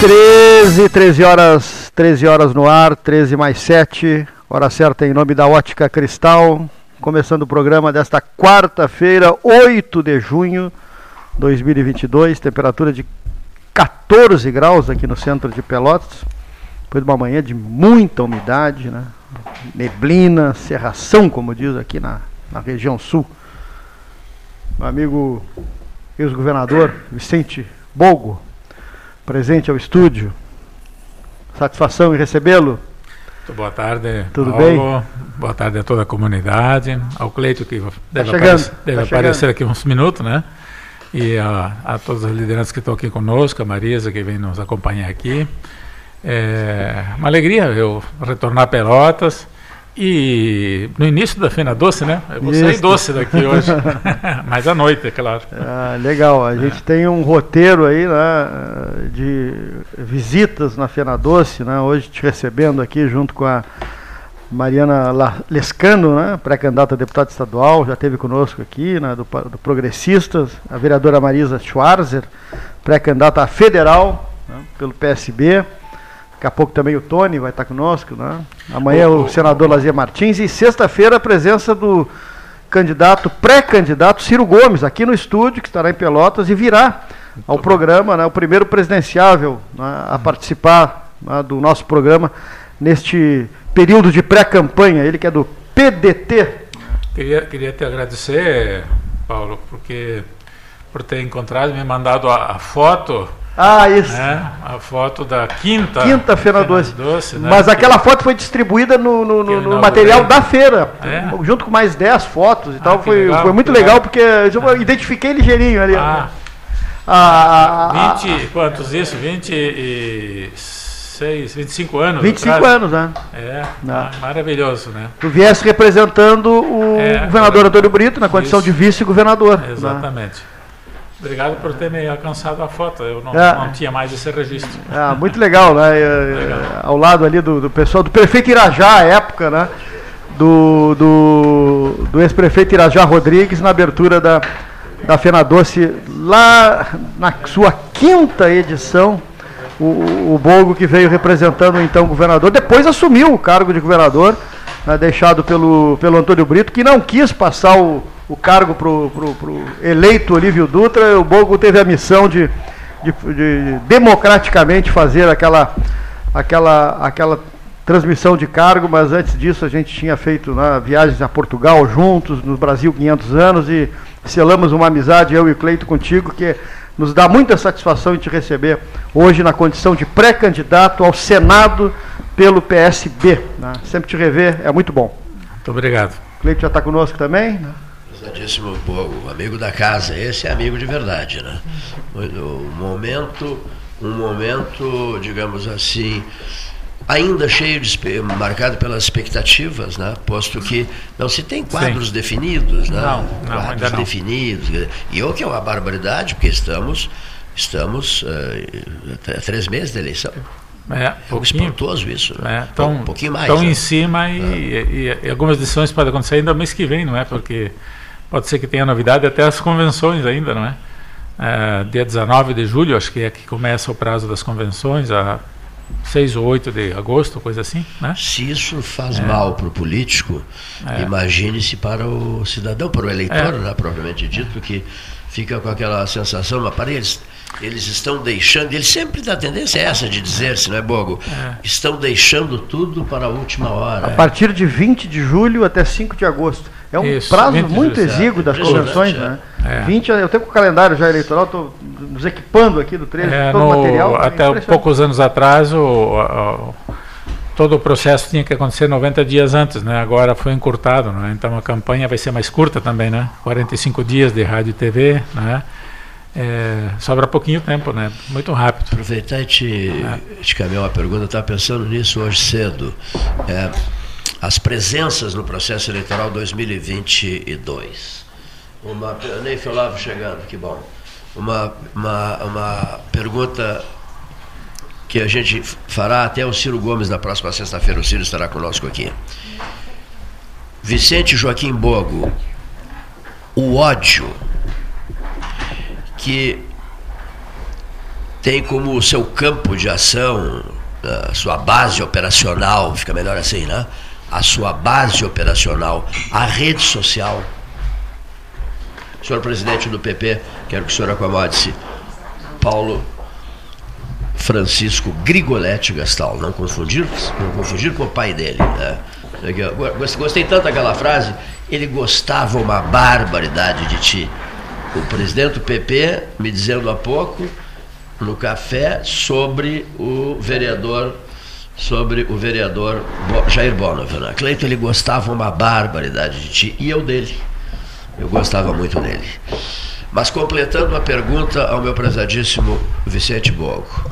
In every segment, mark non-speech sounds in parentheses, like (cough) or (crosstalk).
13, 13 horas, 13 horas no ar, 13 mais 7, hora certa em nome da Ótica Cristal. Começando o programa desta quarta-feira, 8 de junho de 2022, temperatura de 14 graus aqui no centro de Pelotas. Depois de uma manhã de muita umidade, né? neblina, serração, como diz aqui na, na região sul. Meu amigo ex-governador Vicente Bogo, presente ao estúdio. Satisfação em recebê-lo. Boa tarde, Tudo Paulo. bem? Boa tarde a toda a comunidade, ao Cleito que deve, chegando, aparecer, tá deve chegando. aparecer aqui uns minutos, né? E a, a todas as lideranças que estão aqui conosco, a Marisa que vem nos acompanhar aqui. É uma alegria eu retornar a Pelotas e no início da Fena Doce, né? Eu vou sair Isso. doce daqui (laughs) hoje, (laughs) mas à noite, é claro. Ah, legal, a gente tem um roteiro aí né, de visitas na Fena Doce, né, hoje te recebendo aqui junto com a Mariana Lescano, né, pré-candidata a deputada estadual, já esteve conosco aqui, né, do, do Progressistas, a vereadora Marisa Schwarzer, pré-candidata federal né, pelo PSB. Daqui a pouco também o Tony vai estar conosco, né? Amanhã o, O- senador Lazier Martins e sexta-feira a presença do candidato, pré-candidato Ciro Gomes, aqui no estúdio, que estará em Pelotas e virá ao programa, né, o primeiro presidenciável né, a participar né, do nosso programa neste período de pré-campanha. Ele que é do PDT. Queria, queria te agradecer, Paulo, porque por ter encontrado me mandado a, a foto, Ah, isso. né? Foto da quinta. Quinta Feira Doce. né? Mas aquela foto foi distribuída no, no- no- material da feira, É? junto com mais 10 fotos e Ah, tal. Foi, legal, foi muito legal, legal. porque eu identifiquei ligeirinho ali. Ah, A- a- a- 20, quantos isso? 26, 25 anos. 25 atrás? anos, né? É, ah, maravilhoso, né? Tu viesse representando o É, governador é. Antônio Brito na condição Isso. de vice-governador. né? Obrigado por ter me alcançado a foto. Eu não, É. não tinha mais esse registro. Ah, muito legal, né? Eh, Legal. Ao lado ali do, do pessoal, do prefeito Irajá, à época, né? Do, do, do ex-prefeito Irajá Rodrigues, na abertura da, da Fena Doce, lá na sua quinta edição. O, o Bogo que veio representando o então governador, depois assumiu o cargo de governador, né, deixado pelo, pelo Antônio Brito, que não quis passar o, o cargo para o eleito Olívio Dutra. O Bogo teve a missão de, de, de democraticamente fazer aquela, aquela, aquela transmissão de cargo, mas antes disso a gente tinha feito né, viagens a Portugal juntos, no Brasil 500 anos, e selamos uma amizade, eu e o Cleito, contigo, que nos dá muita satisfação em te receber hoje na condição de pré-candidato ao Senado pelo PSB. né? Sempre te rever, é muito bom. Muito obrigado. O Cleito já está conosco também? né? Pesadíssimo Bogo, amigo da casa, esse é amigo de verdade, né? Um momento, um momento, digamos assim, ainda cheio de marcado pelas expectativas, né? Posto que não se tem quadros Sim. definidos, né? Não, não, quadros não. definidos. E o que é uma barbaridade, porque estamos estamos a três meses da eleição. É, É um espantoso isso. É, né? tão, um pouquinho mais. tão né? em cima e, e- e algumas decisões podem acontecer ainda mês que vem, não é? Porque pode ser que tenha novidade até as convenções ainda, não é? É, dia 19 de julho, acho que é que começa o prazo das convenções, a 6 ou 8 de agosto, coisa assim, né? Se isso faz mal para o político, É. imagine-se para o cidadão, para o eleitor, É. né, propriamente dito, que fica com aquela sensação, mas para eles, eles estão deixando, eles sempre da tendência é essa de dizer-se, não é, Bogo? É. Estão deixando tudo para a última hora. A partir de 20 de julho até 5 de agosto. É um Isso, prazo 20 de muito exíguo das convenções, é. né? É. 20, eu tenho com o calendário já eleitoral, estou nos equipando aqui do 13, É, todo o no- material. é até poucos anos atrás, o, o- todo o processo tinha que acontecer 90 dias antes, né? Agora foi encurtado, né? Então a campanha vai ser mais curta também, né? 45 dias de rádio e TV, né? É, sobra pouquinho tempo, né? Muito rápido. Aproveitar e te, te caminhar uma pergunta, eu estava pensando nisso hoje cedo. É, as presenças no processo eleitoral 2022. Uma, Neif Olavo chegando, que bom. Uma, uma, uma pergunta que a gente fará até o Ciro Gomes na próxima sexta-feira. O Ciro estará conosco aqui. Vicente Joaquim Bogo, o ódio que tem como seu campo de ação, sua base operacional, fica melhor assim, né? A sua base operacional, a rede social. Senhor presidente do PP, quero que o senhor acomode-se. Paulo Francisco Grigoletti Gastal, não confundir, não confundir com o pai dele. Né? Gostei tanto daquela frase, ele gostava uma barbaridade de ti. O presidente do PP me dizendo há pouco, no café, sobre o vereador sobre o vereador Jair Bonner. Né? Cleiton, ele gostava uma barbaridade de ti e eu dele. Eu gostava muito dele. Mas completando a pergunta ao meu prezadíssimo Vicente Bogo,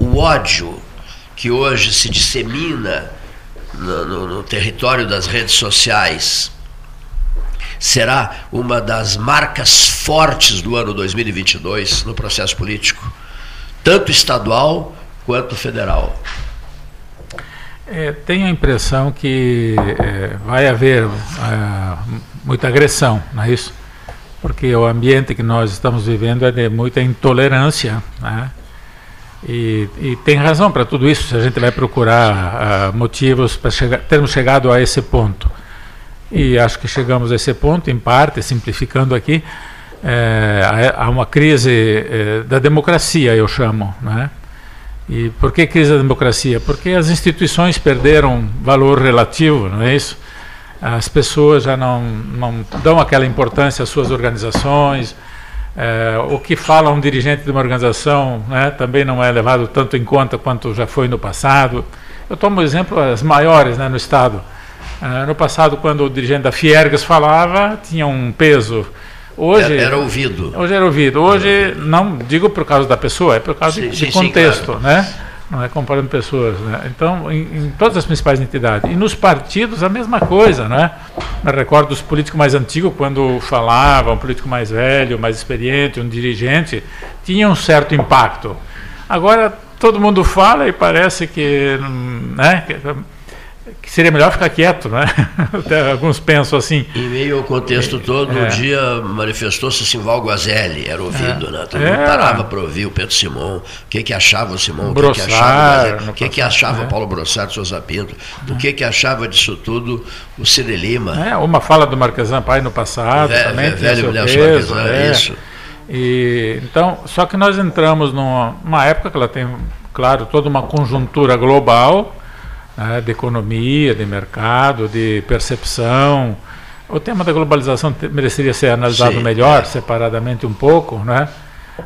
o ódio que hoje se dissemina no, no, no território das redes sociais será uma das marcas fortes do ano 2022 no processo político, tanto estadual quanto federal. É, tenho a impressão que é, vai haver é, muita agressão, não é isso? Porque o ambiente que nós estamos vivendo é de muita intolerância, né? E, e, tem razão para tudo isso, se a gente vai procurar uh, motivos para termos chegado a esse ponto. E acho que chegamos a esse ponto, em parte, simplificando aqui, é, há uma crise é, da democracia, eu chamo. Né? E por que crise da democracia? Porque as instituições perderam valor relativo, não é isso? As pessoas já não, não dão aquela importância às suas organizações, é, o que fala um dirigente de uma organização né, também não é levado tanto em conta quanto já foi no passado. Eu tomo exemplo as maiores né, no Estado. É, no passado, quando o dirigente da Fiergas falava, tinha um peso. Hoje era, era ouvido. Hoje era ouvido. Hoje, era ouvido. não digo por causa da pessoa, é por causa sim, de, de sim, contexto. Sim, claro. né? não é comparando pessoas. Né? Então, em, em, todas as principais entidades. E nos partidos, a mesma coisa. Né? Eu recordo dos políticos mais antigos, quando falavam, um político mais velho, mais experiente, um dirigente, tinha um certo impacto. Agora, todo mundo fala e parece que. Né, que que seria melhor ficar quieto, né? (laughs) Até alguns pensam assim. Em meio ao contexto é, todo, é. um dia manifestou-se Simval Guazelli, era ouvido, é. né? Todo mundo é. parava para ouvir o Pedro Simão, o que, que achava o Simão, o que, que achava, o que, que achava é. Paulo Brossard, Souza Pinto, o que, que achava disso tudo o Cine Lima. É, uma fala do Marquesan Pai no passado, Vé, também. Velho Marquesan, é. isso. E, então, só que nós entramos numa, numa época que ela tem, claro, toda uma conjuntura global, né, de economia, de mercado, de percepção. O tema da globalização mereceria ser analisado Sim, melhor, é. separadamente um pouco, né?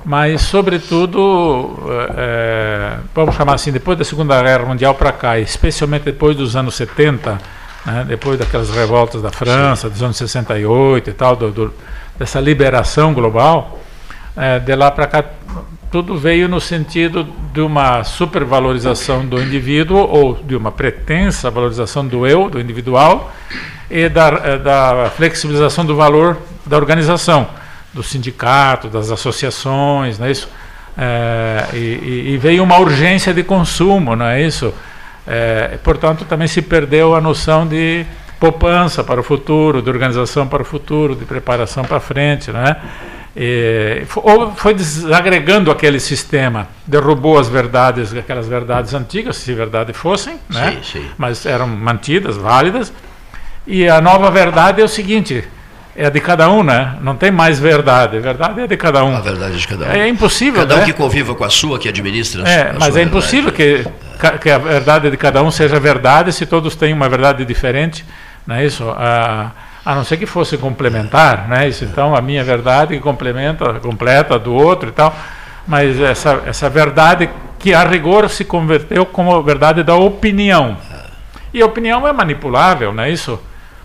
mas, sobretudo, é, vamos chamar assim, depois da Segunda Guerra Mundial para cá, especialmente depois dos anos 70, né, depois daquelas revoltas da França, Sim. dos anos 68 e tal, do, do, dessa liberação global, é, de lá para cá tudo veio no sentido de uma supervalorização do indivíduo ou de uma pretensa valorização do eu, do individual, e da, eh, da flexibilização do valor da organização, do sindicato, das associações, não é isso? É, e, e, veio uma urgência de consumo, não é isso? É, portanto, também se perdeu a noção de poupança para o futuro, de organização para o futuro, de preparação para frente, não é? E, ou foi desagregando aquele sistema, derrubou as verdades, aquelas verdades antigas, se verdade fossem, né? Sim, sim. mas eram mantidas, válidas. E a nova verdade é o seguinte: é a de cada um, né? Não tem mais verdade. A verdade é de cada um. A verdade é de cada um. É impossível. Cada né? um que conviva com a sua, que administra. É, mas é impossível que, que a verdade de cada um seja verdade se todos têm uma verdade diferente. Não é isso? A, a não ser que fosse complementar, né? Isso, então a minha verdade complementa, completa a do outro e tal, mas essa, essa verdade que a rigor se converteu como a verdade da opinião. E a opinião é manipulável, não é isso?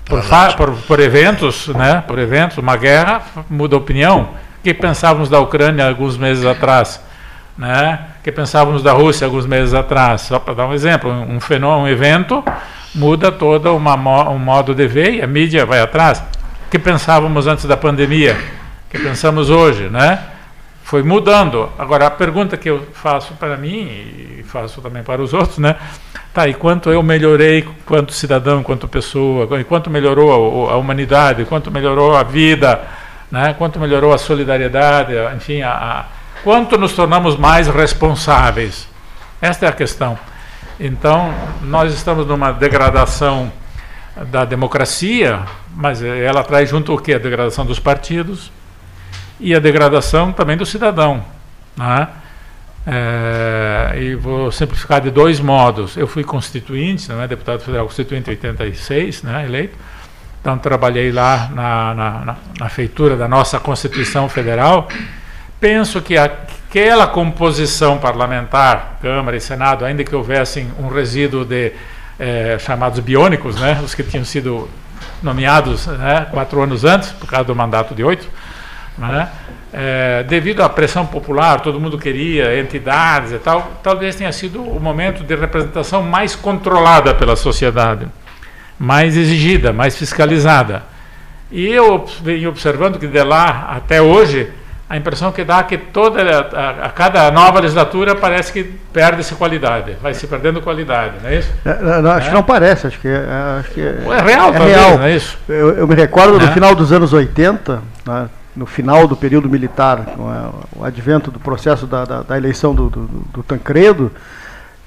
Por, por, por, eventos, né? Por eventos, uma guerra muda a opinião. O que pensávamos da Ucrânia alguns meses atrás, né? O que pensávamos da Rússia alguns meses atrás? Só para dar um exemplo, um fenômeno, um evento muda todo uma, um modo de ver e a mídia vai atrás. O que pensávamos antes da pandemia? O que pensamos hoje, né? Foi mudando. Agora, a pergunta que eu faço para mim e faço também para os outros, né? Tá, e quanto eu melhorei quanto cidadão, quanto pessoa, quanto melhorou a, a humanidade, quanto melhorou a vida, né? quanto melhorou a solidariedade, enfim, a, quanto nos tornamos mais responsáveis? Esta é a questão. Então, nós estamos numa degradação da democracia, mas ela traz junto o que? A degradação dos partidos e a degradação também do cidadão. Né? É, e vou simplificar de dois modos. Eu fui constituinte, não é deputado federal constituinte em 86, né, eleito. Então trabalhei lá na, na, na, feitura da nossa Constituição Federal. Penso que aquela composição parlamentar, Câmara e Senado, ainda que houvessem um resíduo de é, chamados biônicos, né, os que tinham sido nomeados né, quatro anos antes, por causa do mandato de oito, né, é, devido à pressão popular, todo mundo queria, entidades e tal, talvez tenha sido o momento de representação mais controlada pela sociedade, mais exigida, mais fiscalizada. E eu venho observando que de lá até hoje, a impressão que dá é que toda a, a cada nova legislatura parece que perde-se qualidade, vai se perdendo qualidade, não é isso? É, não, acho é? que não parece, acho que é, acho que é, é real, é, real. não é isso? Eu, eu me recordo no final dos anos 80, né, no final do período militar, o advento do processo da, da, da eleição do, do, do, Tancredo,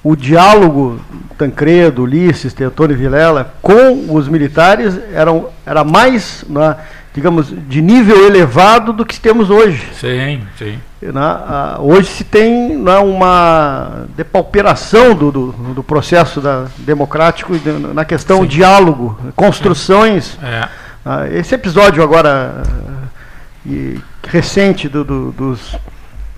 o diálogo Tancredo, Ulisses, Teotônio e Vilela com os militares eram, era mais, né, digamos, de nível elevado do que temos hoje. Sim, sim. Né, hoje se tem né, uma depauperação do, do, do processo da, democrático na questão sim. diálogo, construções. É. Esse episódio agora e, recente do, do, dos,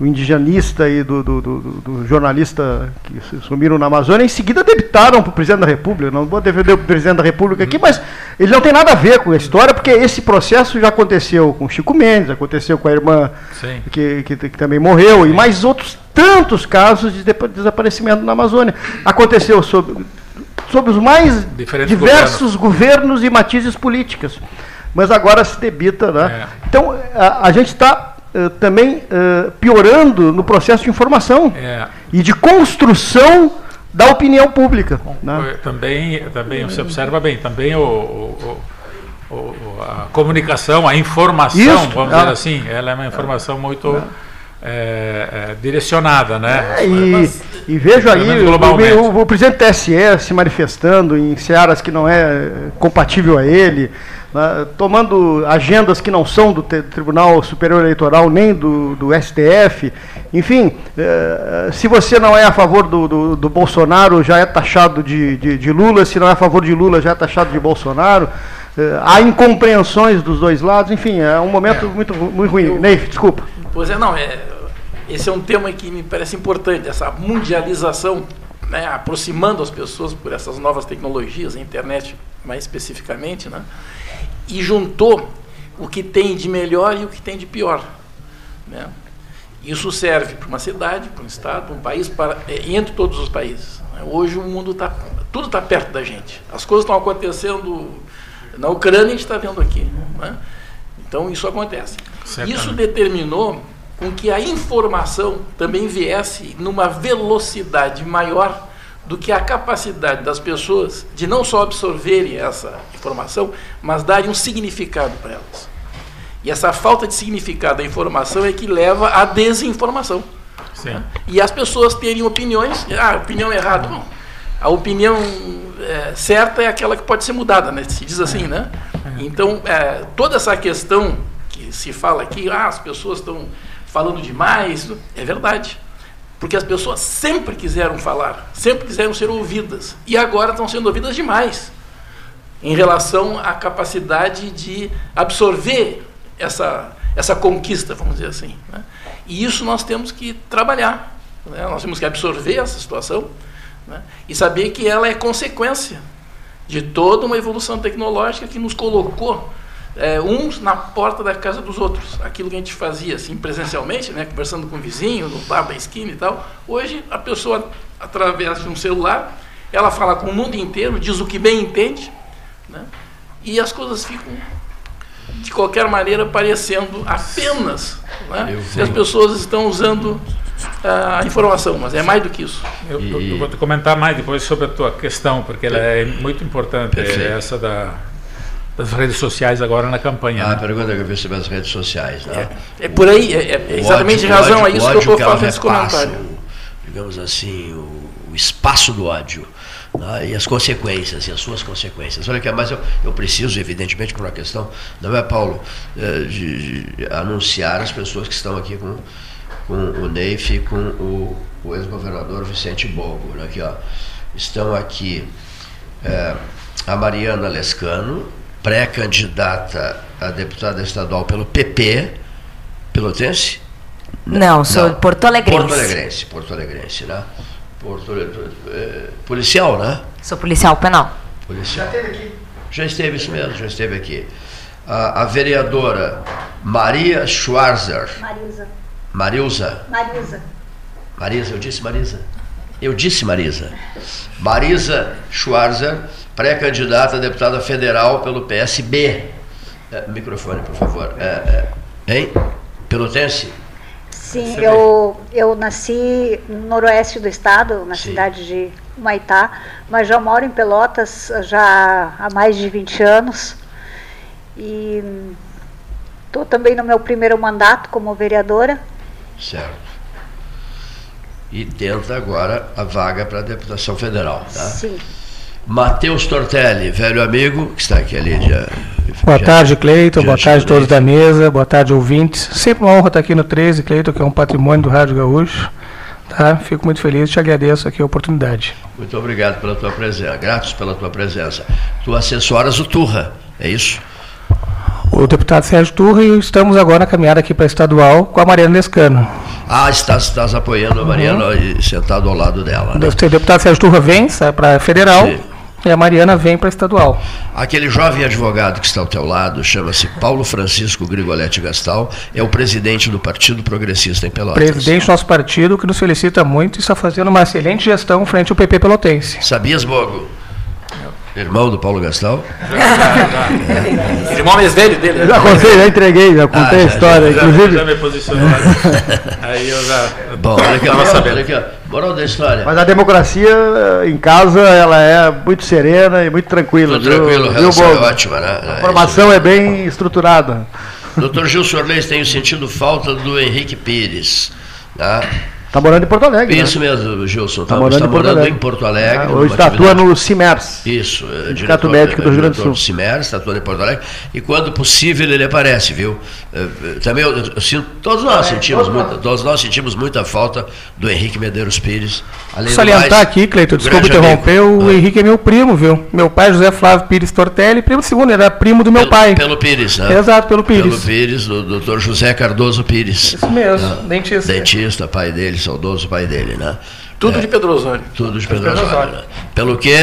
do indigenista e do, do, do, jornalista que sumiram na Amazônia, em seguida debitaram para o presidente da República. Não vou defender o presidente da República aqui, mas ele não tem nada a ver com a história, porque esse processo já aconteceu com Chico Mendes, aconteceu com a irmã que, que, que, também morreu, Sim. e mais outros tantos casos de desaparecimento na Amazônia. Aconteceu sob, sob os mais Diferentes diversos governos. governos e matizes políticas mas agora se debita. Né? É. Então, a, a gente está uh, também uh, piorando no processo de informação é. e de construção da opinião pública. Bom, né? Também, também você observa bem, também o, o, o, a comunicação, a informação, Isso, vamos dizer assim, ela é uma informação muito é, é, direcionada, né? É, e, Mas, e, vejo aí o, o, o, presidente do TSE se manifestando em searas que não é compatível a ele, né, tomando agendas que não são do Tribunal Superior Eleitoral nem do, do STF. Enfim, eh, se você não é a favor do, do, do Bolsonaro, já é taxado de, de, de, Lula, se não é a favor de Lula, já é taxado de Bolsonaro. Eh, há incompreensões dos dois lados, enfim, é um momento é. muito, muito ruim. Eu, Ney, desculpa. Pois é, não, é, esse é um tema que me parece importante, essa mundialização, né, aproximando as pessoas por essas novas tecnologias, a internet mais especificamente, né? E juntou o que tem de melhor e o que tem de pior. Né? Isso serve para uma cidade, para um estado, para um país, para, é, entre todos os países. Né? Hoje o mundo está, tudo está perto da gente. As coisas estão acontecendo na Ucrânia, a gente está vendo aqui. Né? Então isso acontece. Isso determinou com que a informação também viesse numa velocidade maior do que a capacidade das pessoas de não só absorverem essa informação, mas darem um significado para elas. E essa falta de significado da informação é que leva à desinformação. Né? E as pessoas terem opiniões, ah, opinião errada. Não. A opinião é, certa é aquela que pode ser mudada, né? se diz assim. Né? É. Então, é, toda essa questão que se fala aqui, ah, as pessoas estão falando demais, é verdade. Porque as pessoas sempre quiseram falar, sempre quiseram ser ouvidas. E agora estão sendo ouvidas demais em relação à capacidade de absorver essa, essa conquista, vamos dizer assim. Né? E isso nós temos que trabalhar. Né? Nós temos que absorver essa situação né? e saber que ela é consequência de toda uma evolução tecnológica que nos colocou é, uns na porta da casa dos outros. Aquilo que a gente fazia assim presencialmente, né, conversando com o vizinho, no bar da esquina e tal. Hoje a pessoa, através de um celular, ela fala com o mundo inteiro, diz o que bem entende, né, e as coisas ficam de qualquer maneira parecendo apenas né, que as pessoas estão usando a informação, mas é mais do que isso. Eu, eu, vou te comentar mais depois sobre a tua questão, porque ela é muito importante, essa da das redes sociais agora na campanha. Ah, né? a pergunta que eu vi sobre as redes sociais. Né? É, é por aí, é, é exatamente em razão a isso que eu estou fazendo esse comentário. O, digamos assim, o, o espaço do ódio. Né? E as consequências, e as suas consequências. Olha que mas eu, eu preciso, evidentemente, por uma questão, não é, Paulo, eh, de, de anunciar as pessoas que estão aqui com, com o Neif e com o, o ex-governador Vicente Bogo. Né? Aqui, ó, estão aqui é, a Mariana Lescano, pré-candidata a deputada estadual pelo PP, pelotense? Não, sou Não. Porto Alegrense. Porto Alegrense, Porto Alegrense, né? Porto, é, policial, né? Sou policial penal. Policial. Já esteve aqui. Já esteve, isso mesmo, já esteve aqui. A, a vereadora Maria Schwarzer. Marisa. Marilza. Marisa. Marisa, eu disse Marisa. Eu disse Marisa. Marisa Schwarzer, pré-candidata a deputada federal pelo PSB. É, microfone, por favor. É, é, hein? Pelotense? Sim, eu, eu nasci no noroeste do estado, na Sim. cidade de Maitá, mas já moro em Pelotas já há mais de 20 anos. E estou também no meu primeiro mandato como vereadora. Certo. E tenta agora a vaga para a deputação federal, tá? Sim. Matheus Tortelli, velho amigo, que está aqui ali. Já, boa já, tarde, Cleiton. Boa tarde a todos da mesa. Boa tarde, ouvintes. Sempre uma honra estar aqui no 13, Cleiton, que é um patrimônio do Rádio Gaúcho. Tá? Fico muito feliz e te agradeço aqui a oportunidade. Muito obrigado pela tua presença. Gratos pela tua presença. Tu assessoras o Turra, é isso? O deputado Sérgio Turra e estamos agora na caminhada aqui para estadual com a Mariana Lescano. Ah, estás, estás apoiando a Mariana uhum. sentado ao lado dela. Né? O deputado Sérgio Turra vem para federal. Sim. E a Mariana vem para estadual. Aquele jovem advogado que está ao teu lado chama-se Paulo Francisco Grigoletti Gastal, é o presidente do Partido Progressista em Pelotas. Presidente do nosso partido, que nos felicita muito e está fazendo uma excelente gestão frente ao PP Pelotense. Sabias, Bogo? Irmão do Paulo Gastal? (laughs) é. Irmão mais velho dele. Eu já contei, já entreguei, já contei ah, a história. Já, inclusive. Já me posicionou. (laughs) Aí eu já. Bom, olha aqui, olha aqui, moral da história. Mas a democracia em casa ela é muito serena e muito tranquila. Muito tranquilo, a relação é ótima, né? A formação é bem estruturada. Doutor Gil Sorleis, tenho sentido falta do Henrique Pires. Tá? Está morando em Porto Alegre. Isso né? mesmo, Gilson. Está tá morando, tá em, Porto morando em Porto Alegre. Ah, hoje está atuando no CIMERS. Isso, é, Sindicato Médico do Rio Grande do Sul. CIMERS, está atuando em Porto Alegre. E quando possível ele aparece, viu? É, é, também eu, eu sinto, todos nós sentimos muita, todos nós sentimos muita falta do Henrique Medeiros Pires. Além Salientar mais, aqui, Cleiton, desculpa interromper, o ah. Henrique é meu primo, viu? Meu pai José Flávio Pires Tortelli, primo segundo, era primo do meu pelo, pai. Pelo Pires, né? Exato, pelo Pires. Pelo Pires, do doutor José Cardoso Pires. Isso mesmo, ah, dentista. Dentista, pai dele, saudoso pai dele né? Tudo é, de Pedro Osório. Tudo de Pedro, Pedro Osório. Né? Pelo que,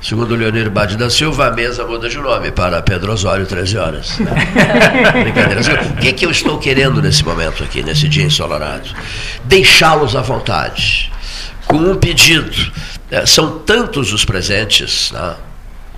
segundo o Leonir Bade da Silva, a mesa muda de nome para Pedro Osório, 13 horas. (laughs) Né? Brincadeira. O que, é que eu estou querendo nesse momento aqui, nesse dia ensolarado? Deixá-los à vontade, com um pedido. É, são tantos os presentes, né?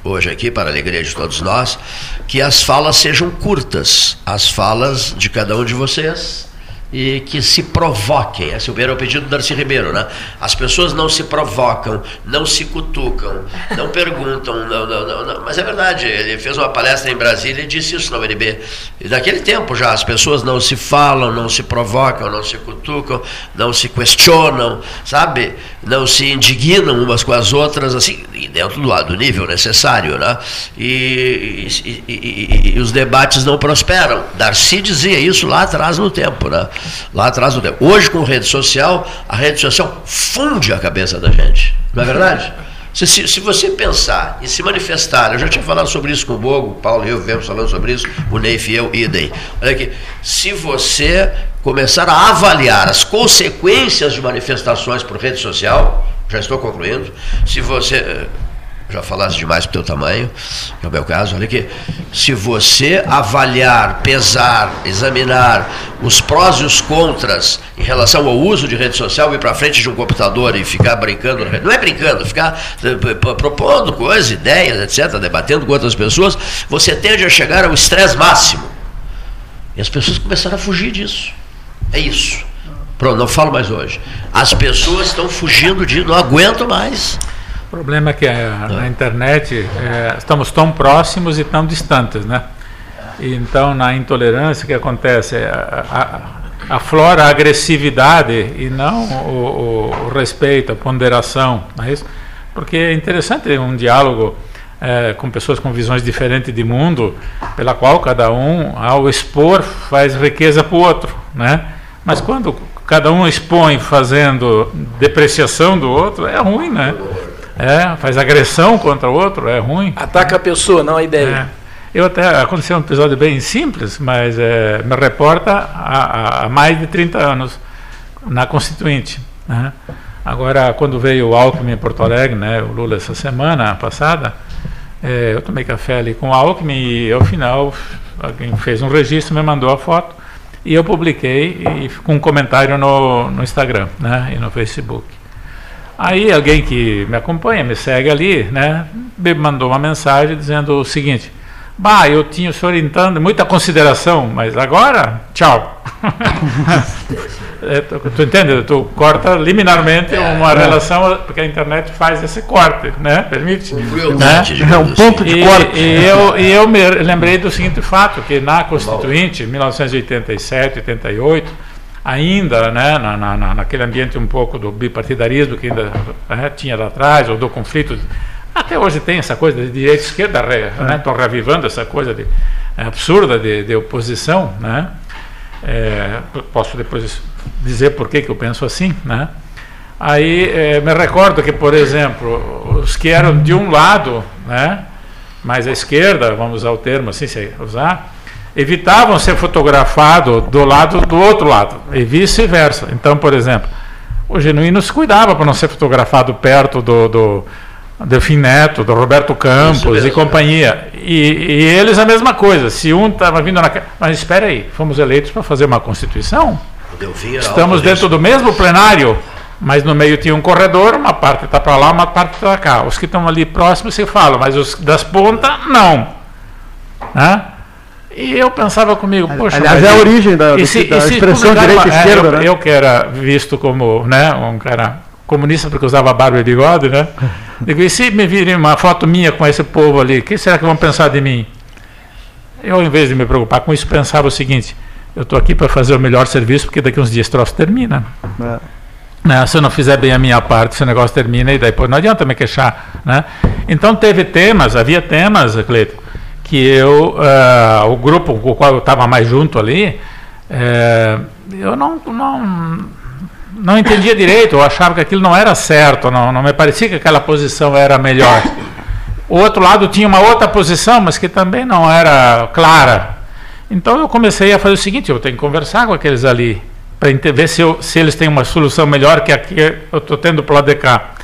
hoje aqui, para a alegria de todos nós, que as falas sejam curtas, as falas de cada um de vocês e que se provoquem. Esse é o pedido do Darcy Ribeiro, né? As pessoas não se provocam, não se cutucam, não perguntam, não, não, não, mas é verdade. Ele fez uma palestra em Brasília e disse isso na UNB. E naquele tempo já as pessoas não se falam, não se provocam, não se cutucam, não se questionam, sabe? Não se indignam umas com as outras, assim, dentro do, do nível necessário, né? E, e, e, e os debates não prosperam. Darcy dizia isso lá atrás no tempo, né? Lá atrás do tempo. Hoje, com rede social, a rede social funde a cabeça da gente. Não é verdade? Se, se, se, você pensar e se manifestar, eu já tinha falado sobre isso com o Bogo, o Paulo e eu vemos falando sobre isso, o Neif e eu, idem. Olha aqui, se você começar a avaliar as consequências de manifestações por rede social, já estou concluindo, se você já falasse demais para o teu tamanho, que é o meu caso, olha aqui. Se você avaliar, pesar, examinar os prós e os contras em relação ao uso de rede social, ir para frente de um computador e ficar brincando, não é brincando, ficar eh, propondo coisas, ideias, etc., debatendo com outras pessoas, você tende a chegar ao estresse máximo. E as pessoas começaram a fugir disso. É isso. Pronto, não falo mais hoje. As pessoas estão fugindo de, não aguento mais. Problema é que a, na internet é, estamos tão próximos e tão distantes, né? Então, na intolerância, o que acontece? A, a, aflora a agressividade e não o, o, o respeito, a ponderação, não é isso? Porque é interessante um diálogo é, com pessoas com visões diferentes de mundo, pela qual cada um, ao expor, faz riqueza para o outro, né? Mas quando cada um expõe fazendo depreciação do outro, é ruim, né? É, faz agressão contra o outro, é ruim. Ataca a pessoa, não a ideia. É. Eu até aconteceu um episódio bem simples, mas é, me reporta há, há, mais de 30 anos na Constituinte. Né? Agora, quando veio o Alckmin em Porto Alegre, né, o Lula essa semana passada, é, eu tomei café ali com o Alckmin e ao final alguém fez um registro, me mandou a foto e eu publiquei e, com um comentário no, no Instagram né, e no Facebook. Aí alguém que me acompanha, me segue ali, né, me mandou uma mensagem dizendo o seguinte: Bah, eu tinha o senhor entrando, muita consideração, mas agora, tchau. (laughs) é, tu, tu entende? Tu corta liminarmente uma é. relação, porque a internet faz esse corte, né? Permite? Né? É um ponto de e, corte. E eu, e eu me lembrei do seguinte fato, que na Constituinte, 1987, 88, ainda né, na, na, naquele ambiente um pouco do bipartidarismo que ainda né, tinha lá atrás, ou do conflito até hoje tem essa coisa de direita e esquerda, estão né? revivando essa coisa de, é, absurda de, de, oposição. Né? É, posso depois dizer por que, que eu penso assim. Né? Aí é, me recordo que, por exemplo, os que eram de um lado, né, mais à esquerda, vamos usar o termo assim, se usar, evitavam ser fotografados do lado do outro lado, e vice-versa. Então, por exemplo, o Genuíno se cuidava para não ser fotografado perto do, do Delfim Neto, do Roberto Campos e companhia. E, e, eles a mesma coisa. Se um estava vindo na. Mas espera aí, fomos eleitos para fazer uma Constituição. Estamos dentro do mesmo plenário, mas no meio tinha um corredor, uma parte está para lá, uma parte está para cá. Os que estão ali próximos se falam, mas os das pontas, não. Né? E eu pensava comigo, poxa. Aliás, é a origem da, se, da expressão direita e é, esquerda, eu, né? Eu que era visto como né, um cara comunista porque usava barba e bigode, né? (laughs) Digo, e se me virem uma foto minha com esse povo ali, o que será que vão pensar de mim? Eu, em vez de me preocupar com isso, pensava o seguinte: eu estou aqui para fazer o melhor serviço, porque daqui uns dias esse troço termina. É. Né? Se eu não fizer bem a minha parte, esse negócio termina e daí depois não adianta me queixar. Né? Então teve temas, havia temas, Cleito, que eu, uh, o grupo com o qual eu estava mais junto ali, uh, eu não, não não entendia direito, eu achava que aquilo não era certo, não, não me parecia que aquela posição era melhor. O outro lado tinha uma outra posição, mas que também não era clara. Então eu comecei a fazer o seguinte: eu tenho que conversar com aqueles ali, para ver se, eu, se eles têm uma solução melhor que a que eu estou tendo para o lado de cá.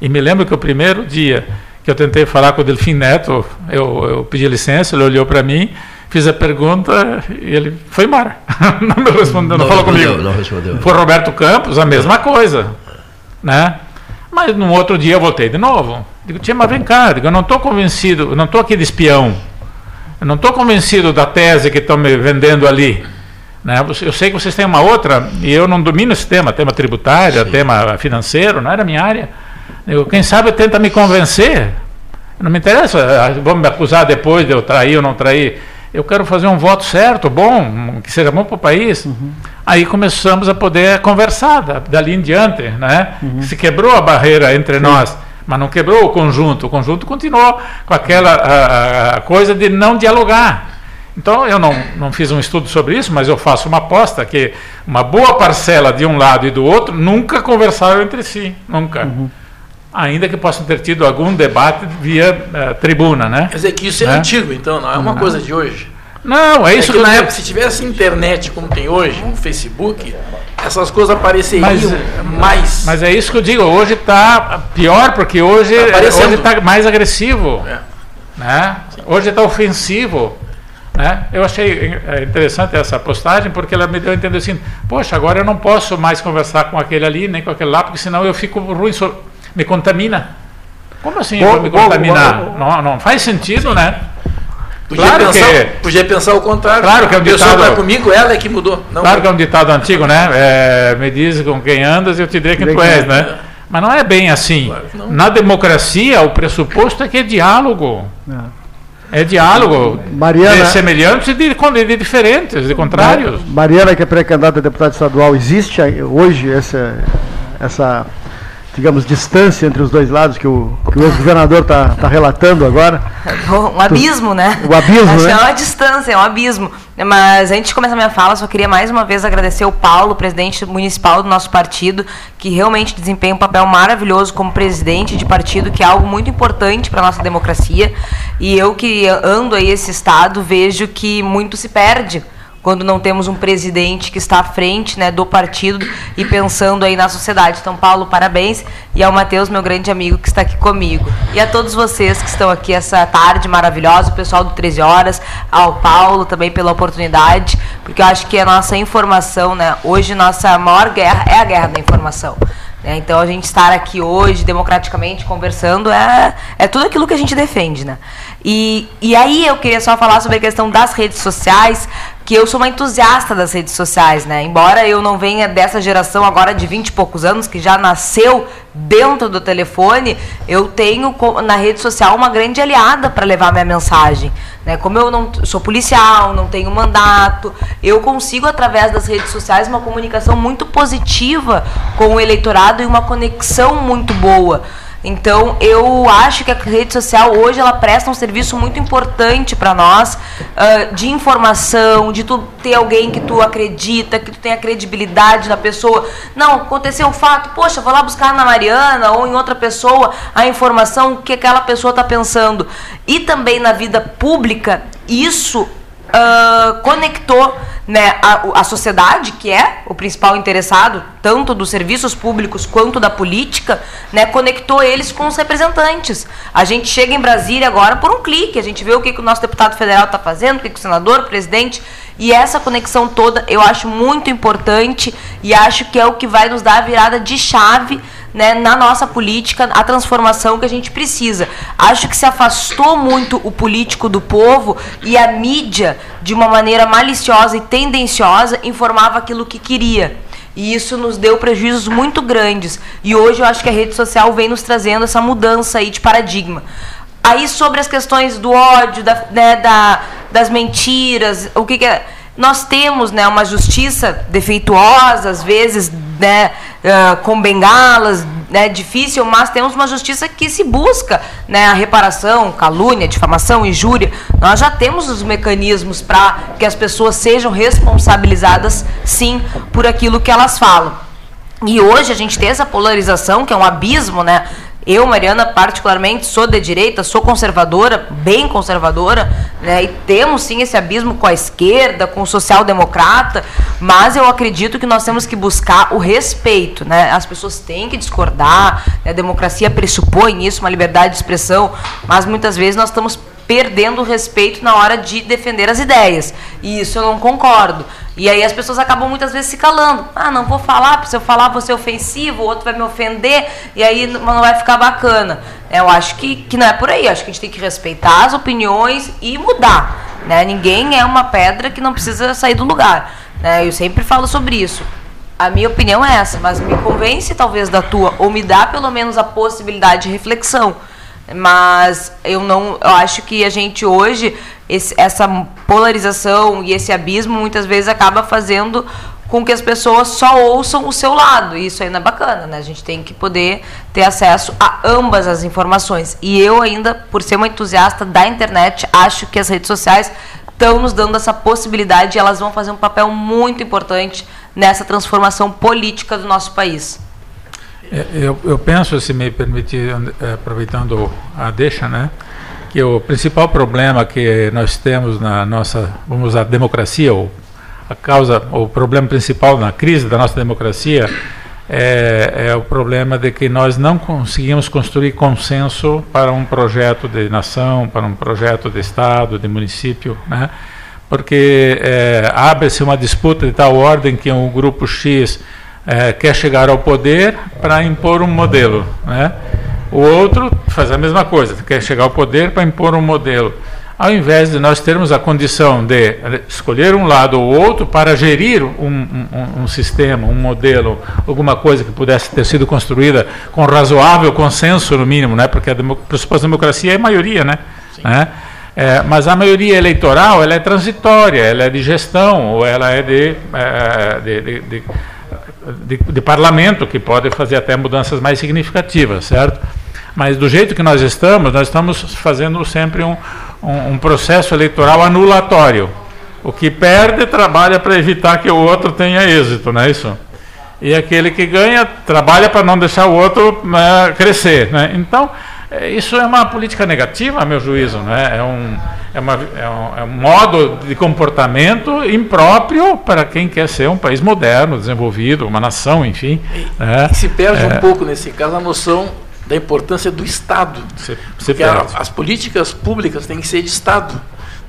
E me lembro que o primeiro dia que eu tentei falar com o Delfim Neto, eu, eu pedi licença, ele olhou para mim fiz a pergunta e ele foi embora. (laughs) não me respondeu, não, não falou comigo. Não respondeu. Foi Roberto Campos, a mesma coisa. Né? Mas no outro dia eu voltei de novo. Digo, tia, mas vem cá, digo, eu não estou convencido, eu não estou aqui de espião. Eu não estou convencido da tese que estão me vendendo ali. Né? Eu sei que vocês têm uma outra, e eu não domino esse tema, tema tributário, Sim. tema financeiro, não era minha área. Quem sabe tenta me convencer. Não me interessa, vão me acusar depois de eu trair ou não trair eu quero fazer um voto certo, bom, que seja bom para o país. Uhum. Aí começamos a poder conversar da, dali em diante, né? Uhum. Se quebrou a barreira entre Sim. nós, mas não quebrou o conjunto. O conjunto continuou com aquela a, a coisa de não dialogar. Então eu não, não fiz um estudo sobre isso, mas eu faço uma aposta que uma boa parcela de um lado e do outro nunca conversaram entre si, nunca. Uhum ainda que possam ter tido algum debate via uh, tribuna, né? Quer dizer que isso é né? antigo, então, não é uma não. coisa de hoje. Não, é isso é que, que na época, se tivesse internet como tem hoje, o Facebook, essas coisas apareceriam mas, mais. Mas é isso que eu digo, hoje está pior, porque hoje está tá mais agressivo. É. Né? Hoje está ofensivo. Né? Eu achei é, interessante essa postagem porque ela me deu a entender assim: poxa, agora eu não posso mais conversar com aquele ali, nem com aquele lá, porque senão eu fico ruim me contamina. Como assim vou, me contaminar? Vou, vou, não, não faz sentido, né? Podia, claro pensar, que, podia pensar o contrário. Claro que é um ditado. Está comigo, ela é que mudou. Não claro que é um ditado antigo, né? É, me diz com quem andas e eu te direi quem tu és, né? Mas não é bem assim. Claro Na democracia, o pressuposto é que é diálogo. É, é diálogo Mariana, de semelhantes e de, de, diferentes, de contrários. Mariana, que é pré-candidata a deputada estadual, existe hoje essa, essa digamos, distância entre os dois lados que o, que o ex-governador está tá relatando agora? (laughs) Um abismo, né? O abismo, Acho né? é uma distância, é um abismo. Mas antes de começar a minha fala, só queria mais uma vez agradecer o Paulo, presidente municipal do nosso partido, que realmente desempenha um papel maravilhoso como presidente de partido, que é algo muito importante para a nossa democracia. E eu que ando aí esse estado, vejo que muito se perde quando não temos um presidente que está à frente né, do partido e pensando aí na sociedade. Então, Paulo, parabéns. E ao Matheus, meu grande amigo, que está aqui comigo. E a todos vocês que estão aqui essa tarde maravilhosa, o pessoal do 13 Horas, ao Paulo também pela oportunidade, porque eu acho que a nossa informação, né, hoje nossa maior guerra é a guerra da informação. Né? Então, a gente estar aqui hoje, democraticamente, conversando, é, é tudo aquilo que a gente defende. Né? E, e aí eu queria só falar sobre a questão das redes sociais, que eu sou uma entusiasta das redes sociais, né? Embora eu não venha dessa geração agora de 20 e poucos anos, que já nasceu dentro do telefone, eu tenho na rede social uma grande aliada para levar minha mensagem. Né? Como eu não sou policial, não tenho mandato, eu consigo, através das redes sociais, uma comunicação muito positiva com o eleitorado e uma conexão muito boa. Então, eu acho que a rede social hoje ela presta um serviço muito importante para nós uh, de informação, de tu ter alguém que tu acredita, que tu tenha credibilidade na pessoa. Não, aconteceu um fato, poxa, vou lá buscar na Mariana ou em outra pessoa a informação que aquela pessoa está pensando. E também na vida pública, isso uh, conectou né, a, a sociedade, que é o principal interessado, tanto dos serviços públicos quanto da política, né, conectou eles com os representantes. A gente chega em Brasília agora por um clique, a gente vê o que, que o nosso deputado federal está fazendo, o que, que o senador, o presidente, e essa conexão toda eu acho muito importante e acho que é o que vai nos dar a virada de chave né, na nossa política, a transformação que a gente precisa. Acho que se afastou muito o político do povo e a mídia, de uma maneira maliciosa e tendenciosa, informava aquilo que queria. E isso nos deu prejuízos muito grandes. E hoje eu acho que a rede social vem nos trazendo essa mudança aí de paradigma. Aí sobre as questões do ódio, da, né, da, das mentiras, o que, que é nós temos né, uma justiça defeituosa, às vezes, né, uh, com bengalas, né, difícil, mas temos uma justiça que se busca né, a reparação, calúnia, difamação, injúria. Nós já temos os mecanismos para que as pessoas sejam responsabilizadas, sim, por aquilo que elas falam. E hoje a gente tem essa polarização, que é um abismo, né? Eu, Mariana, particularmente, sou de direita, sou conservadora, bem conservadora, né? E temos sim esse abismo com a esquerda, com o social-democrata, mas eu acredito que nós temos que buscar o respeito, né? As pessoas têm que discordar, né? a democracia pressupõe isso, uma liberdade de expressão, mas muitas vezes nós estamos perdendo o respeito na hora de defender as ideias. E isso eu não concordo. E aí as pessoas acabam muitas vezes se calando. Ah, não vou falar, porque se eu falar vou ser ofensivo, o outro vai me ofender, e aí não vai ficar bacana. Eu acho que, que não é por aí. Eu acho que a gente tem que respeitar as opiniões e mudar. Né? Ninguém é uma pedra que não precisa sair do lugar. Né? Eu sempre falo sobre isso. A minha opinião é essa, mas me convence talvez da tua, ou me dá pelo menos a possibilidade de reflexão. Mas eu não, eu acho que a gente hoje esse, essa polarização e esse abismo muitas vezes acaba fazendo com que as pessoas só ouçam o seu lado. E isso não é bacana, né? A gente tem que poder ter acesso a ambas as informações. E eu ainda, por ser uma entusiasta da internet, acho que as redes sociais estão nos dando essa possibilidade e elas vão fazer um papel muito importante nessa transformação política do nosso país. É, eu, eu penso, se me permitir, é, aproveitando a deixa, né, que o principal problema que nós temos na nossa, vamos usar, democracia, ou a causa, o problema principal na crise da nossa democracia é, é, o problema de que nós não conseguimos construir consenso para um projeto de nação, para um projeto de Estado, de município, né? porque é, abre-se uma disputa de tal ordem que um grupo X é, quer chegar ao poder para impor um modelo. Né? O outro faz a mesma coisa, quer chegar ao poder para impor um modelo. ao invés de nós termos a condição de escolher um lado ou outro para gerir um, um, um, sistema, um modelo, alguma coisa que pudesse ter sido construída com razoável consenso, no mínimo, né? porque a pressuposto da democracia é a maioria, né? né? É, mas a maioria eleitoral ela é transitória, ela é de gestão, ou ela é de, é, de, de, de, de, de parlamento, que pode fazer até mudanças mais significativas, certo? Mas do jeito que nós estamos, nós estamos fazendo sempre um, um, um processo eleitoral anulatório. O que perde trabalha para evitar que o outro tenha êxito, não é isso? E aquele que ganha trabalha para não deixar o outro né, crescer. Né? Então, isso é uma política negativa, a meu juízo. Né? É, um, é, uma, é, um, é um modo de comportamento impróprio para quem quer ser um país moderno, desenvolvido, uma nação, enfim. E, né? e se perde um é. pouco, nesse caso, a noção da importância do Estado. Se, se porque a, as políticas públicas têm que ser de Estado.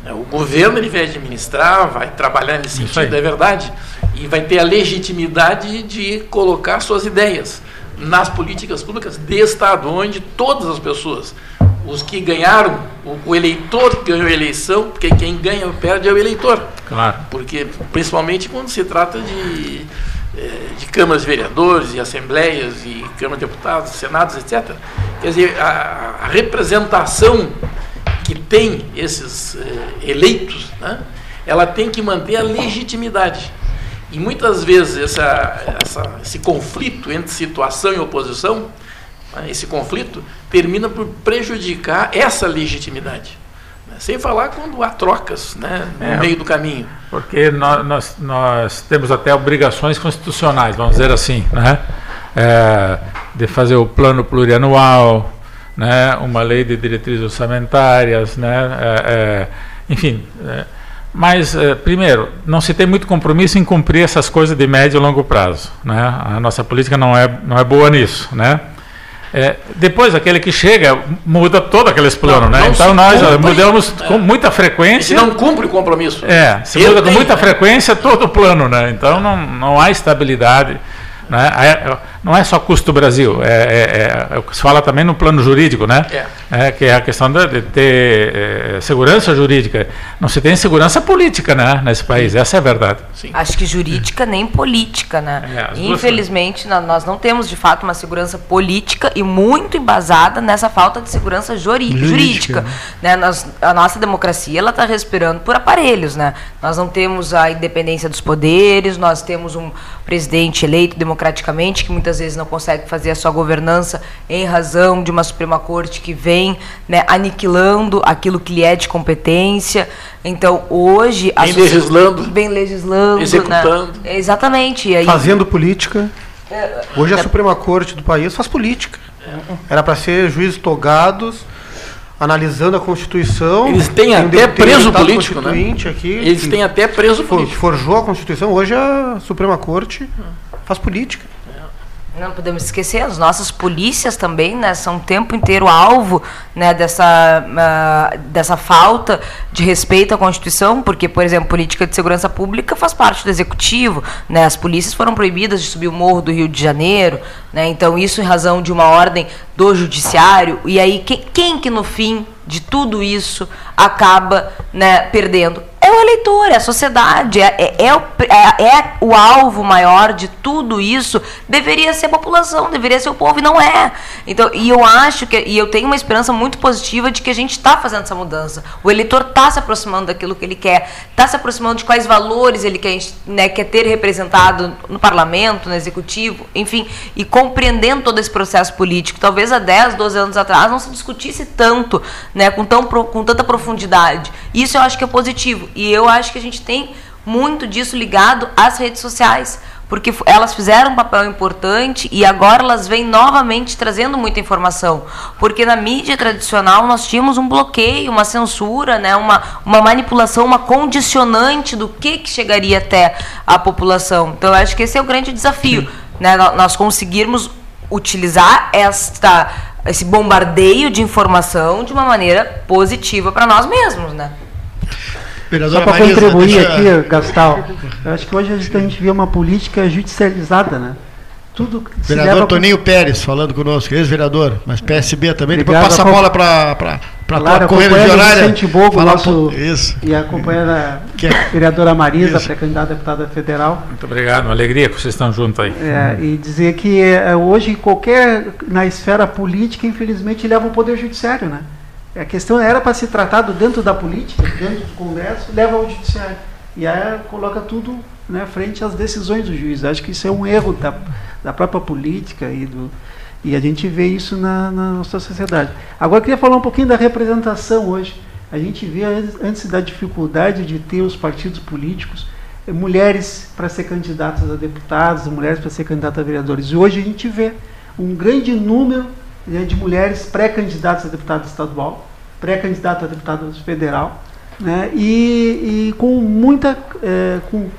É, o governo ele vai administrar, vai trabalhar nesse sentido, é verdade, e vai ter a legitimidade de colocar suas ideias nas políticas públicas de Estado, onde todas as pessoas, os que ganharam, o, eleitor que ganhou a eleição, porque quem ganha ou perde é o eleitor. Claro. Porque, principalmente quando se trata de eh, de câmaras de vereadores e assembleias e câmara de deputados, senados, etc. Quer dizer, a, a representação que tem esses eh, eleitos, né, ela tem que manter a legitimidade. E muitas vezes essa, essa, esse conflito entre situação e oposição, né, esse conflito, termina por prejudicar essa legitimidade. Sem falar quando há trocas né, no é, meio do caminho. Porque nós, nós, nós, temos até obrigações constitucionais, vamos dizer assim, né? É, de fazer o plano plurianual, né? uma lei de diretrizes orçamentárias, né? É, é enfim. Mas, é, primeiro, não se tem muito compromisso em cumprir essas coisas de médio e longo prazo. Né? A nossa política não é, não é boa nisso. Né? É, depois, aquele que chega muda todo aqueles planos, né? Então nós cumpre, mudamos é. com muita frequência. E não cumpre o compromisso. É, se muda com muita frequência todo o plano, né? Então não, não há estabilidade. Né? Não é só custo Brasil, é, é, é, o que se fala também no plano jurídico, né? É. é que é a questão de, de ter é, segurança jurídica. Não se tem segurança política né, nesse país, essa é a verdade. Sim. Acho que jurídica nem política, né? É, Infelizmente, nós não temos de fato uma segurança política e muito embasada nessa falta de segurança jurídica. jurídica né? Nós, a nossa democracia ela está respirando por aparelhos, né? Nós não temos a independência dos poderes, nós temos um presidente eleito democraticamente que muitas vezes não consegue fazer a sua governança em razão de uma Suprema Corte que vem né, aniquilando aquilo que lhe é de competência. Então, hoje... Vem legislando. Vem legislando. Executando. Né? Exatamente. Aí, Fazendo política. É, hoje a é, Suprema Corte do país faz política. Era para ser juízes togados analisando a Constituição. Eles têm até preso político, né? Aqui, Eles têm até preso político. Forjou a Constituição. Hoje a Suprema Corte faz política. Não podemos esquecer, as nossas polícias também né, são o tempo inteiro alvo né, dessa, uh, dessa falta de respeito à Constituição, porque, por exemplo, política de segurança pública faz parte do Executivo. Né, as polícias foram proibidas de subir o morro do Rio de Janeiro, né, então isso em razão de uma ordem do Judiciário. E aí, quem, quem que no fim de tudo isso acaba né, perdendo? É o eleitor, é a sociedade, é, é, é, o, é, é, o alvo maior de tudo isso, deveria ser a população, deveria ser o povo, e não é. Então, e eu acho que, e eu tenho uma esperança muito positiva de que a gente está fazendo essa mudança. O eleitor está se aproximando daquilo que ele quer, está se aproximando de quais valores ele quer, né, quer ter representado no parlamento, no executivo, enfim, e compreendendo todo esse processo político. Talvez há 10, 12 anos atrás não se discutisse tanto, né, com, tão, com tanta profundidade. Isso eu acho que é positivo. E eu acho que a gente tem muito disso ligado às redes sociais, porque elas fizeram um papel importante e agora elas vêm novamente trazendo muita informação. Porque na mídia tradicional nós tínhamos um bloqueio, uma censura, né, uma, uma manipulação, uma condicionante do que, que chegaria até a população. Então eu acho que esse é o grande desafio, né, nós conseguirmos utilizar esta, esse bombardeio de informação de uma maneira positiva para nós mesmos, né? Só para contribuir aqui, Gastal, eu acho que hoje a gente vê uma política judicializada, né? Tudo vereador Toninho com... Pérez falando conosco, ex-vereador, mas PSB também. Obrigado, Depois passa a bola para Para claro, acompanhando o Vicente Bogo, nosso, isso. e a companheira que é, vereadora Marisa, pré-candidata a deputada federal. Muito obrigado, uma alegria que vocês estão juntos aí. É, e dizer que é, hoje qualquer, na esfera política, infelizmente, leva o poder judiciário, né? A questão era para ser tratado dentro da política, dentro do Congresso, leva ao judiciário. E aí coloca tudo né, frente às decisões do juiz. Acho que isso é um erro da, da própria política e do, e a gente vê isso na, na nossa sociedade. Agora, eu queria falar um pouquinho da representação hoje. A gente vê, antes da dificuldade de ter os partidos políticos, eh, mulheres para ser candidatas a deputados, mulheres para ser candidatas a vereadores. E hoje a gente vê um grande número né, de mulheres pré-candidatas a deputado estadual, pré-candidata a deputado federal, né, e, e, com muita é, com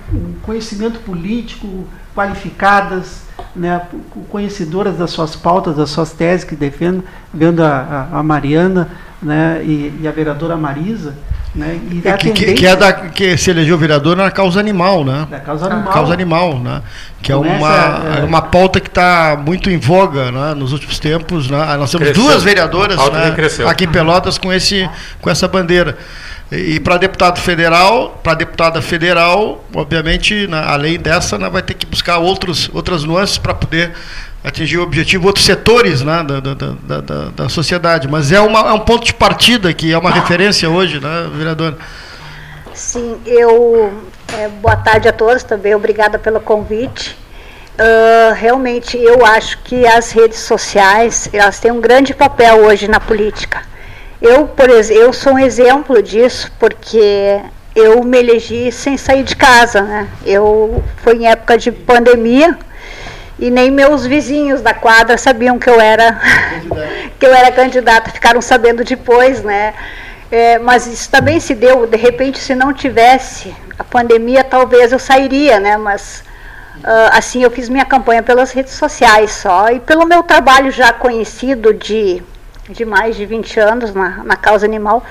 conhecimento político, qualificadas, né, conhecedoras das suas pautas, das suas teses que defendem, vendo a, a, a Mariana né, e, e, a vereadora Marisa. Né, e é, que, que, que, é da, que se elegeu vereador na causa animal, né? Da causa animal. Causa animal, né? Que Começa, é uma, é, uma pauta que está muito em voga né, nos últimos tempos. Né? Nós temos cresceu. duas vereadoras né, aqui em Pelotas com, esse, com essa bandeira. E para deputado federal, para deputada federal, obviamente, na, além dessa, né, vai ter que buscar outros, outras nuances para poder atingir o objetivo, outros setores né, da, da, da, da, da sociedade. Mas é, uma, é um ponto de partida que é uma referência hoje, né, vereadora? Sim, eu. É, boa tarde a todos também, obrigada pelo convite. Uh, realmente, eu acho que as redes sociais elas têm um grande papel hoje na política eu, por exemplo, eu sou um exemplo disso porque eu me elegi sem sair de casa, né? Eu foi em época de pandemia e nem meus vizinhos da quadra sabiam que eu era (laughs) que eu era candidata, ficaram sabendo depois, né? É, mas isso também se deu, de repente, se não tivesse a pandemia, talvez eu sairia, né? Mas uh, assim eu fiz minha campanha pelas redes sociais só e pelo meu trabalho já conhecido de de mais de 20 anos na, na causa animal,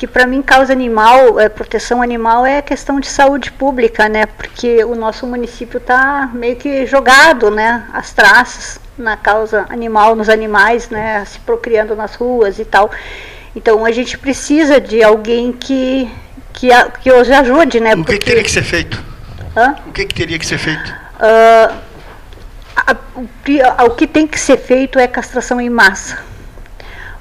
que para mim causa animal, é, proteção animal é questão de saúde pública, né? Porque o nosso município está meio que jogado, né? As traças na causa animal, nos animais, né? Se procriando nas ruas e tal. Então a gente precisa de alguém que que, que os ajude, né? O que, que teria que ser feito? Hã? O que, que teria que ser feito? Uh, a, a, o que tem que ser feito é castração em massa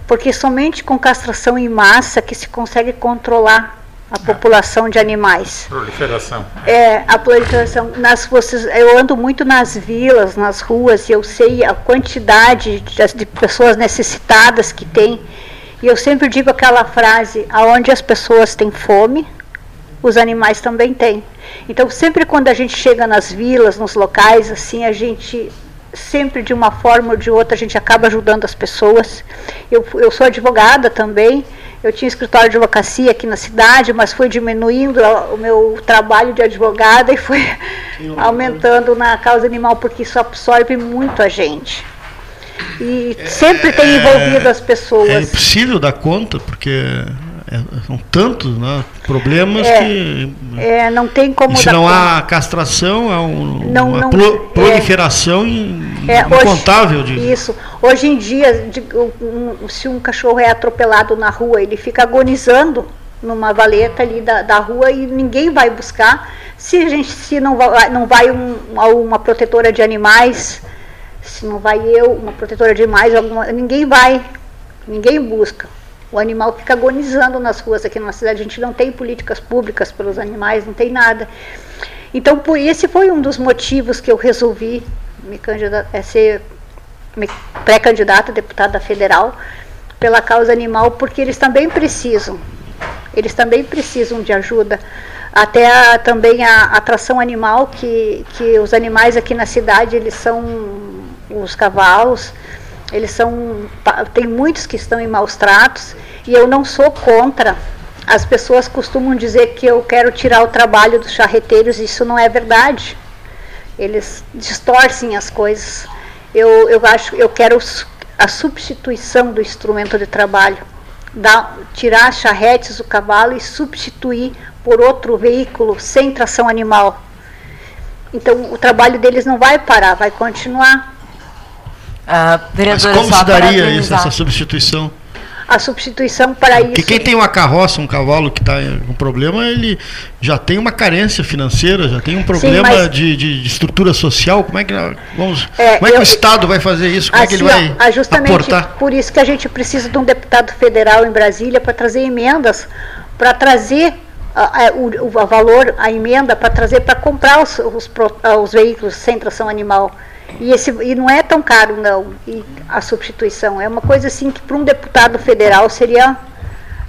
porque somente com castração em massa que se consegue controlar a ah. população de animais. Proliferação. É, a proliferação. Nas, vocês, eu ando muito nas vilas, nas ruas, e eu sei a quantidade de, de pessoas necessitadas que tem. E eu sempre digo aquela frase: aonde as pessoas têm fome, os animais também têm. Então, sempre quando a gente chega nas vilas, nos locais, assim, a gente sempre de uma forma ou de outra a gente acaba ajudando as pessoas. Eu, eu sou advogada também, eu tinha escritório de advocacia aqui na cidade, mas foi diminuindo o meu trabalho de advogada e foi (laughs) aumentando na causa animal, porque isso absorve muito a gente. E sempre tem é, envolvido as pessoas. É impossível dar conta, porque é, são tantos né, problemas é, que. É, não tem como. se não há castração, há um, não, uma não, proliferação é, incontável hoje, de. Isso. Hoje em dia, de, um, se um cachorro é atropelado na rua, ele fica agonizando numa valeta ali da, da rua e ninguém vai buscar. Se a gente se não vai, não vai um, uma protetora de animais, se não vai eu, uma protetora de animais, alguma, ninguém vai, ninguém busca. O animal fica agonizando nas ruas aqui na cidade. A gente não tem políticas públicas para os animais, não tem nada. Então, por esse foi um dos motivos que eu resolvi me é, ser pré-candidata a deputada federal pela causa animal, porque eles também precisam. Eles também precisam de ajuda. Até a, também a atração animal, que, que os animais aqui na cidade, eles são os cavalos, eles são tem muitos que estão em maus tratos e eu não sou contra. As pessoas costumam dizer que eu quero tirar o trabalho dos charreteiros, isso não é verdade. Eles distorcem as coisas. Eu, eu acho, eu quero a substituição do instrumento de trabalho, da, tirar as charretes do cavalo e substituir por outro veículo sem tração animal. Então o trabalho deles não vai parar, vai continuar. Uh, Mas como se daria isso, essa substituição? a substituição para isso. Porque quem tem uma carroça, um cavalo que está com problema, ele já tem uma carência financeira, já tem um problema Sim, mas... de, de, de, estrutura social. Como é que, vamos, é, como é que eu, o Estado vai fazer isso? Como assim, é que ele assim, vai ó, justamente aportar? Por isso que a gente precisa de um deputado federal em Brasília para trazer emendas, para trazer o, o, valor, a emenda para trazer para comprar os, os, os, veículos sem tração animal. E, esse, e não é tão caro, não, e a substituição. É uma coisa assim que para um deputado federal seria.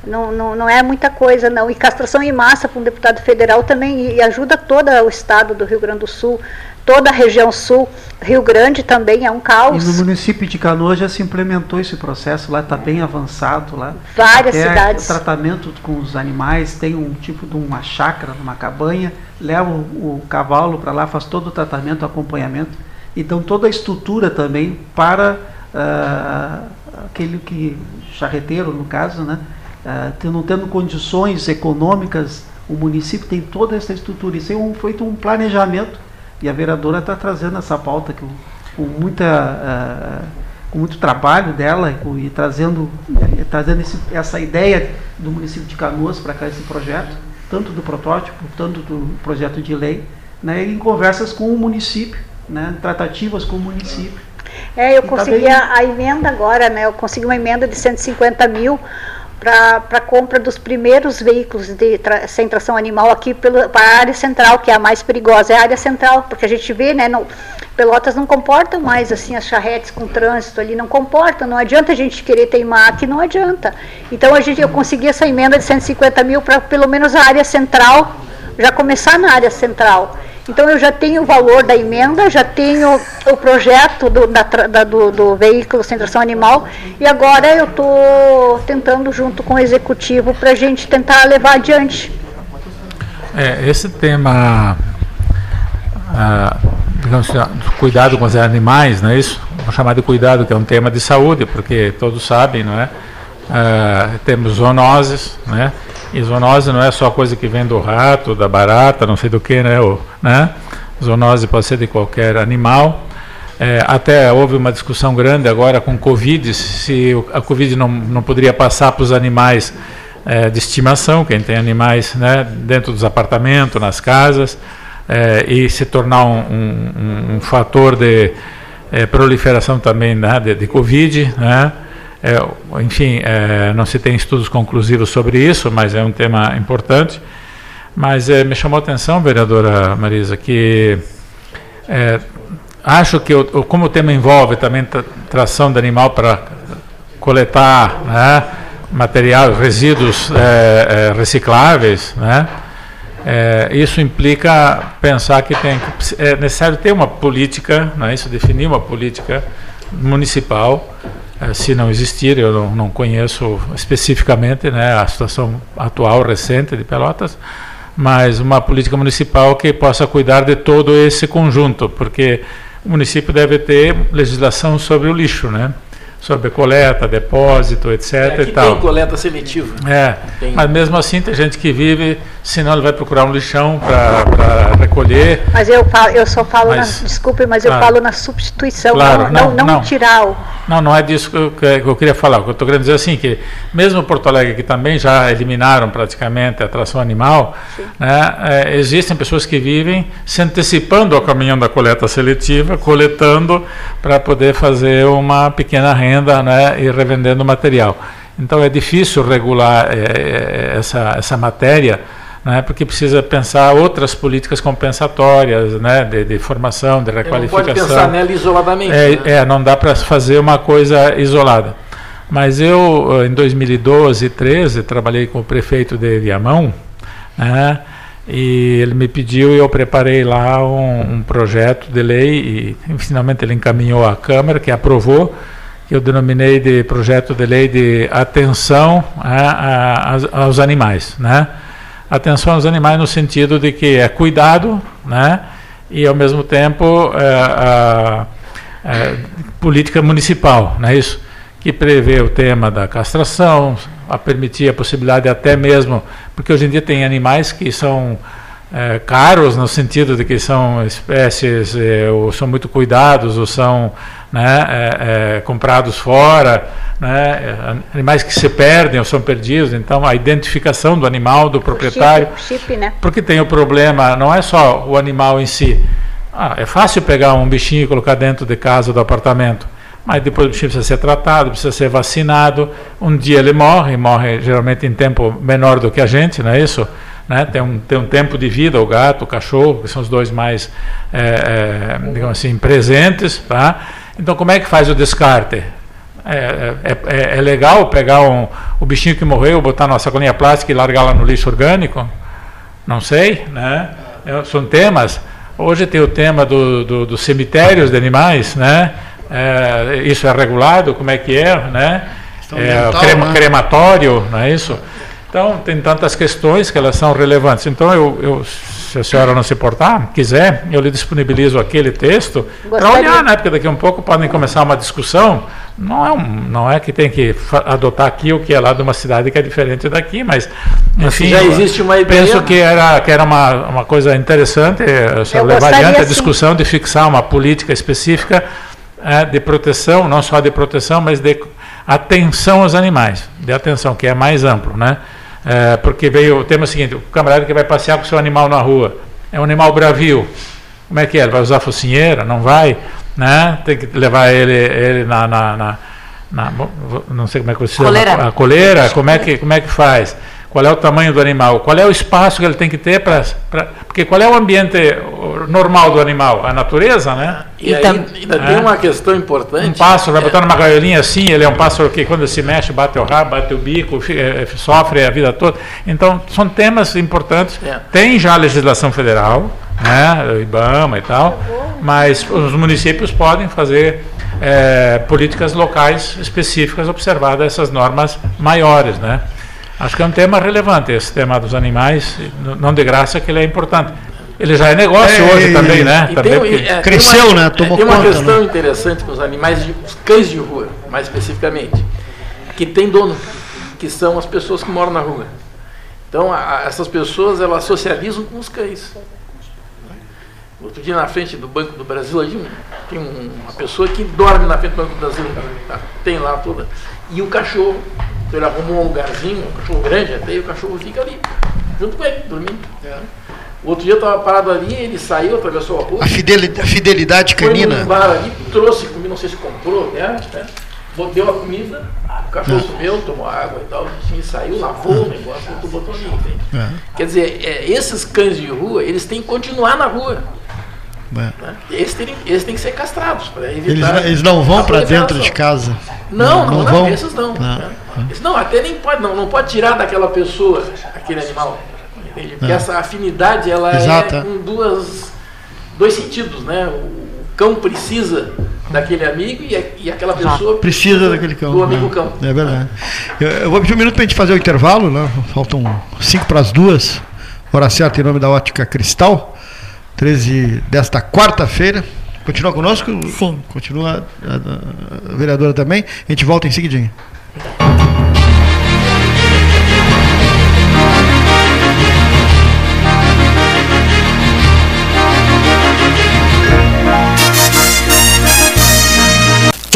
Não, não, não é muita coisa, não. E castração em massa para um deputado federal também e ajuda todo o estado do Rio Grande do Sul toda a região sul, Rio Grande também é um caos. E no município de Canoa já se implementou esse processo, lá está bem avançado lá. Várias Até cidades. O tratamento com os animais, tem um tipo de uma chácara, uma cabanha, leva o, o cavalo para lá, faz todo o tratamento, acompanhamento. Então toda a estrutura também para uh, aquele que, charreteiro no caso, né? Uh, não tendo condições econômicas, o município tem toda essa estrutura. Isso é um, feito um planejamento e a vereadora está trazendo essa pauta que, com, muita, uh, com muito trabalho dela e, e trazendo, uh, trazendo esse, essa ideia do município de Canoas para cá, esse projeto, tanto do protótipo, tanto do projeto de lei, né, em conversas com o município, né, tratativas com o município. É, eu tá consegui tá a, a emenda agora, né? Eu consegui uma emenda de 150 mil para a compra dos primeiros veículos de tra sem tração animal aqui para a área central, que é a mais perigosa, é a área central, porque a gente vê, né, Pelotas não comportam mais assim as charretes com trânsito ali, não comportam, não adianta a gente querer teimar que não adianta. Então a gente, eu consegui essa emenda de 150 mil para pelo menos a área central, já começar na área central. Então eu já tenho o valor da emenda, já tenho o projeto do, da, da, do, do veículo sem tração animal e agora eu estou tentando junto com o executivo para a gente tentar levar adiante. É, esse tema, ah, digamos assim, cuidado com os animais, não é isso? Vou chamar de cuidado, que é um tema de saúde, porque todos sabem, não é? Ah, temos zoonoses, né? Zoonose não é só coisa que vem do rato, da barata, não sei do que, né? Né? Zoonose pode ser de qualquer animal. É, até houve uma discussão grande agora com Covid, se a Covid não, não poderia passar para os animais é, de estimação, quem tem animais né, dentro dos apartamentos, nas casas, é, e se tornar um, um, um fator de é, proliferação também né, de, de Covid, né? É, enfim, é, não se tem estudos conclusivos sobre isso, mas é um tema importante. Mas é, me chamou a atenção, vereadora Marisa, que é, acho que como o tema envolve também tração de animal para coletar né, material, resíduos é, é, recicláveis, né, isso implica pensar que tem é necessário ter uma política, né, isso definir uma política municipal se não existir, eu não, não, conheço especificamente né, a situação atual, recente de Pelotas, mas uma política municipal que possa cuidar de todo esse conjunto, porque o município deve ter legislação sobre o lixo, né? sobre coleta, depósito, etc. É, e tal. Tem coleta seletiva. É, tem. mas mesmo assim tem gente que vive, senão ele vai procurar um lixão para recolher. Mas eu falo, eu só falo, mas, na, desculpe, mas eu falo na substituição, claro, não, não, não, não, tirar o. Não, não é disso que eu, que eu queria falar. O que eu estou querendo dizer assim, que mesmo Porto Alegre, que também já eliminaram praticamente a tração animal, né, é, existem pessoas que vivem se antecipando ao caminhão da coleta seletiva, coletando para poder fazer uma pequena renda renda né, e revendendo material. Então é difícil regular é, essa, essa matéria, né, porque precisa pensar outras políticas compensatórias, né, de, de formação, de requalificação. Não pode pensar nela isoladamente. É, né? é não dá para fazer uma coisa isolada. Mas eu, em 2012 e 2013, trabalhei com o prefeito de Viamão, né, e ele me pediu e eu preparei lá um, um projeto de lei e finalmente ele encaminhou à Câmara, que aprovou, que eu denominei de projeto de lei de atenção a, a, aos animais, né? Atenção aos animais no sentido de que é cuidado, né? E ao mesmo tempo é, a, política municipal, não é isso? Que prevê o tema da castração, a permitir a possibilidade até mesmo, porque hoje em dia tem animais que são é, caros no sentido de que são espécies é, ou são muito cuidados ou são né, é, é comprados fora, né, animais que se perdem ou são perdidos. Então a identificação do animal do proprietário, o chip, chip, né? porque tem o problema não é só o animal em si. Ah, é fácil pegar um bichinho e colocar dentro de casa do apartamento mas depois o bichinho precisa ser tratado, precisa ser vacinado. Um dia ele morre, morre geralmente em tempo menor do que a gente, não é isso? Né? Tem, um, tem um tempo de vida, o gato, o cachorro, que são os dois mais, é, é, digamos assim, presentes. Tá? Então, como é que faz o descarte? É, é, é, é legal pegar um, o bichinho que morreu, botar numa sacolinha plástica e largar lá no lixo orgânico? Não sei, né? É, são temas. Hoje tem o tema do, do, dos cemitérios de animais, né? É, isso é regulado? Como é que é? Né? É, crema, né? Crematório, não é isso? Então, tem tantas questões que elas são relevantes. Então, eu, eu se a senhora não se importar, quiser, eu lhe disponibilizo aquele texto para olhar, né? Porque daqui a um pouco podem começar uma discussão. Não é, um, não é que tem que adotar aqui o que é lá de uma cidade que é diferente daqui, mas enfim, já existe uma ideia. Penso que era, que era uma, uma coisa interessante, eh, eu levar adiante a discussão de fixar uma política específica de proteção, não só de proteção, mas de atenção aos animais, de atenção, que é mais amplo, né? É, porque veio o tema seguinte, o camarada que vai passear com o seu animal na rua, é um animal bravio, como é que é? Ele vai usar focinheira? Não vai? Né? Tem que levar ele, ele na, na, na, na não sei como é que se chama, coleira. a coleira, como é que, como é que faz? Qual é o tamanho do animal, qual é o espaço que ele tem que ter para. Porque qual é o ambiente normal do animal? A natureza, né? E, aí, ainda é. tem uma questão importante. Um pássaro, vai é. botar numa gaiolinha assim, ele é um pássaro que quando se mexe, bate o rabo, bate o bico, é, sofre a vida toda. Então, são temas importantes. É. Tem já a legislação federal, né? O IBAMA e tal, mas os municípios podem fazer. É, políticas locais específicas observadas essas normas maiores, né? Acho que é um tema relevante esse tema dos animais, não de graça que ele é importante. Ele já é negócio é, hoje também, né? Também tem, é, cresceu, uma, né? Tomou tem uma conta, questão né? interessante com os animais, de, os cães de rua, mais especificamente, que tem dono, que são as pessoas que moram na rua. Então, a, essas pessoas elas socializam com os cães. Outro dia na frente do Banco do Brasil, ali, tem uma pessoa que dorme na frente do Banco do Brasil, tá, tem lá toda. E o cachorro então ele arrumou um lugarzinho, um cachorro grande até, e o cachorro fica ali, junto com ele, dormindo. É. O outro dia eu estava parado ali, ele saiu, atravessou a rua. A fidelidade, a fidelidade canina. Foi bar ali, trouxe comida, não sei se comprou, né? né? Deu a comida, o cachorro é. comeu, tomou água e tal, e saiu, lavou o negócio, botou, botou ali, entende? É. Quer dizer, é, esses cães de rua, eles têm que continuar na rua. É. Né? Eles, têm, eles têm que ser castrados para evitar. Eles, eles não vão para dentro de casa. Não, não, não, não vão. esses não. Não. Né? Não, até nem pode, não, não pode tirar daquela pessoa aquele animal. Entende? Porque essa afinidade ela Exato. é com duas, dois sentidos, né? O cão precisa daquele amigo e, e aquela pessoa precisa, precisa daquele cão. Do amigo né? cão. É verdade. Eu, eu, vou pedir um minuto para a gente fazer o intervalo, né? Faltam cinco para as duas. Hora certa em nome da Ótica Cristal. 13 desta quarta-feira. Continua conosco? Sim. Continua a, a, a vereadora também. A gente volta em seguidinho. 감사합니다.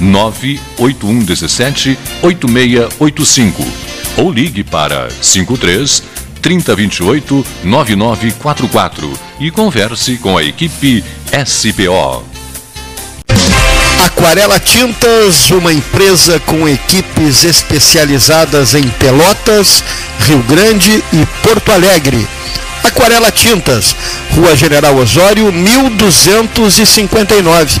98117 8685 ou ligue para 53 3028 9944 e converse com a equipe SPO. Aquarela Tintas, uma empresa com equipes especializadas em Pelotas, Rio Grande e Porto Alegre. Aquarela Tintas, Rua General Osório, 1259.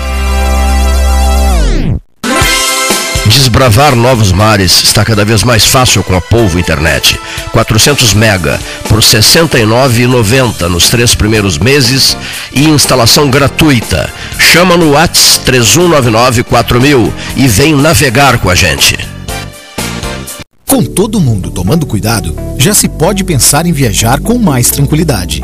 Desbravar novos mares está cada vez mais fácil com a Polvo Internet. 400 mega por R$ 69,90 nos três primeiros meses e instalação gratuita. Chama no Whats 31994000 e vem navegar com a gente. Com todo mundo tomando cuidado, já se pode pensar em viajar com mais tranquilidade.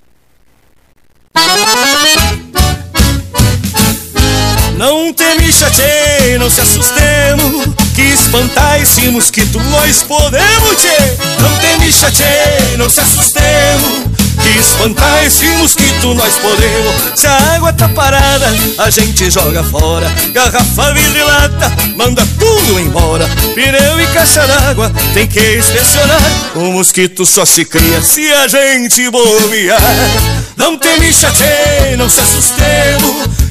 Não teme não se assustemos Que espantar esse mosquito nós podemos, tchê Não teme não se assustemos Que espantar esse mosquito nós podemos. Se a água tá parada, a gente joga fora. Garrafa, vidro e lata, manda tudo embora. Pneu e caixa d'água, tem que inspecionar. O mosquito só se cria se a gente bobear. Não teme chatei, não se assustemos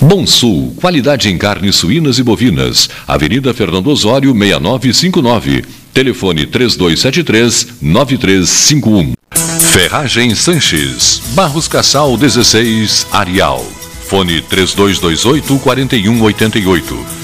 Bom Sul, qualidade em carnes suínas e bovinas. Avenida Fernando Osório, 6959. Telefone 3273-9351. Ferragem Sanches. Barros Cassal 16, Arial. Fone 3228-4188.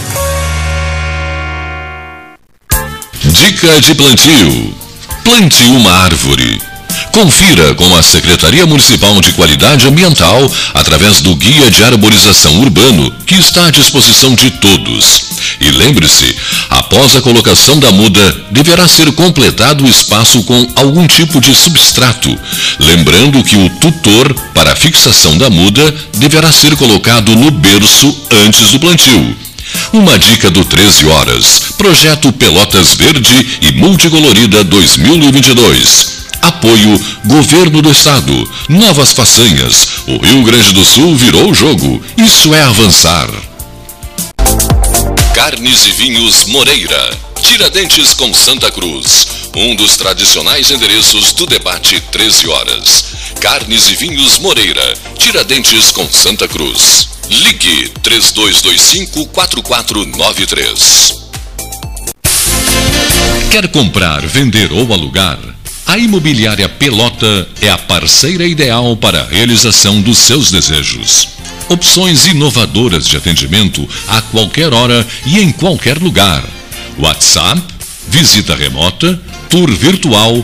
Dica de plantio. Plante uma árvore. Confira com a Secretaria Municipal de Qualidade Ambiental através do Guia de Arborização Urbano, que está à disposição de todos. E lembre-se, após a colocação da muda, deverá ser completado o espaço com algum tipo de substrato. Lembrando que o tutor para a fixação da muda deverá ser colocado no berço antes do plantio. Uma dica do 13 Horas. Projeto Pelotas Verde e Multicolorida 2022. Apoio Governo do Estado. Novas façanhas. O Rio Grande do Sul virou o jogo. Isso é avançar. Carnes e Vinhos Moreira. Tiradentes com Santa Cruz. Um dos tradicionais endereços do debate 13 horas. Carnes e Vinhos Moreira. Tiradentes com Santa Cruz. Ligue 3225 4493. Quer comprar, vender ou alugar? A Imobiliária Pelota é a parceira ideal para a realização dos seus desejos. Opções inovadoras de atendimento a qualquer hora e em qualquer lugar. WhatsApp, visita remota, tour virtual,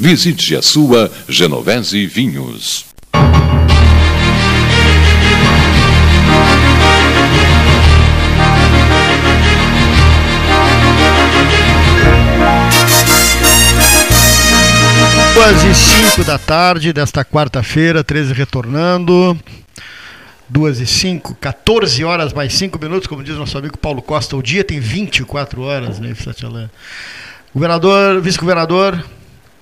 Visite a sua Genovese Vinhos. Duas e cinco da tarde desta quarta-feira, 13 retornando. 2 e 5, 14 horas mais 5 minutos, como diz nosso amigo Paulo Costa. O dia tem 24 horas, né, Satyalan? Governador, vice-governador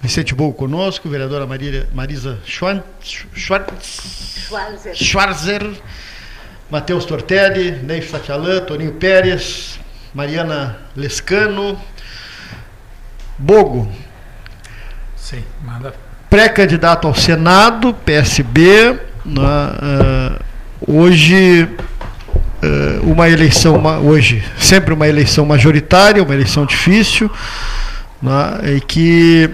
Vicente Bogo conosco, vereadora Maria, Marisa Schwartz, Schwarzer. Schwarzer, Matheus Tortelli, Neif Satyalan, Toninho Pérez, Mariana Lescano, Bogo. Sim, manda. Pré-candidato ao Senado, PSB. Né, uh, hoje, uh, uma eleição, uma, hoje, sempre uma eleição majoritária, uma eleição difícil, né, e que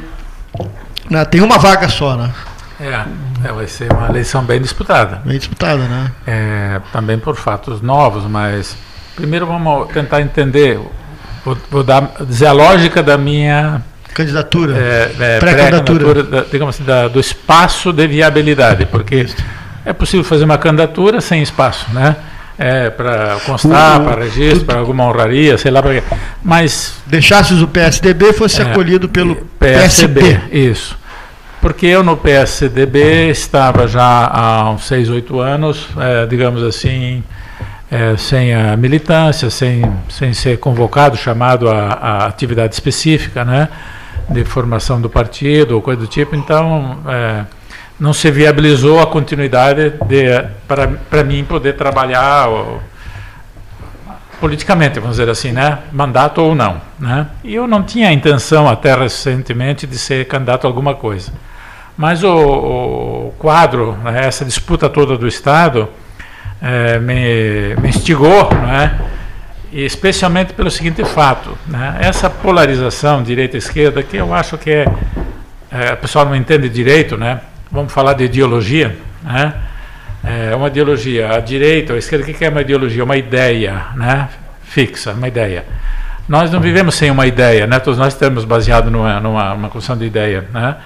né, tem uma vaga só, né? É, é, vai ser uma eleição bem disputada. Bem disputada, né? É, também por fatos novos, mas primeiro vamos tentar entender, vou, vou dar, dizer a lógica da minha candidatura, é, é, pré-candidatura, pré digamos assim, da, do espaço de viabilidade, porque é possível fazer uma candidatura sem espaço, né? É, para constar, O- para registro, para alguma honraria, sei lá para quê. Mas Deixasses o PSDB, fosse É, acolhido pelo PSB, PSB. isso. Porque eu no PSDB estava já há uns 6, 8 anos, eh, digamos assim, eh, sem a militância, sem, sem ser convocado, chamado a, a atividade específica, né, de formação do partido ou coisa do tipo. Então, eh, não se viabilizou a continuidade de para mim poder trabalhar ou, politicamente, vamos dizer assim, né? Mandato ou não, né? E eu não tinha a intenção até recentemente de ser candidato a alguma coisa. Mas o, o quadro, né, essa disputa toda do Estado, eh, me, me instigou, né? e especialmente pelo seguinte fato, né? essa polarização direita-esquerda, que eu acho que é, é, o pessoal não entende direito, né? Vamos falar de ideologia, né? é uma ideologia, a direita ou a esquerda, o que é uma ideologia? Uma ideia né? fixa, uma ideia. Nós não vivemos sem uma ideia, né? todos nós estamos baseados numa, numa uma construção de ideia, né?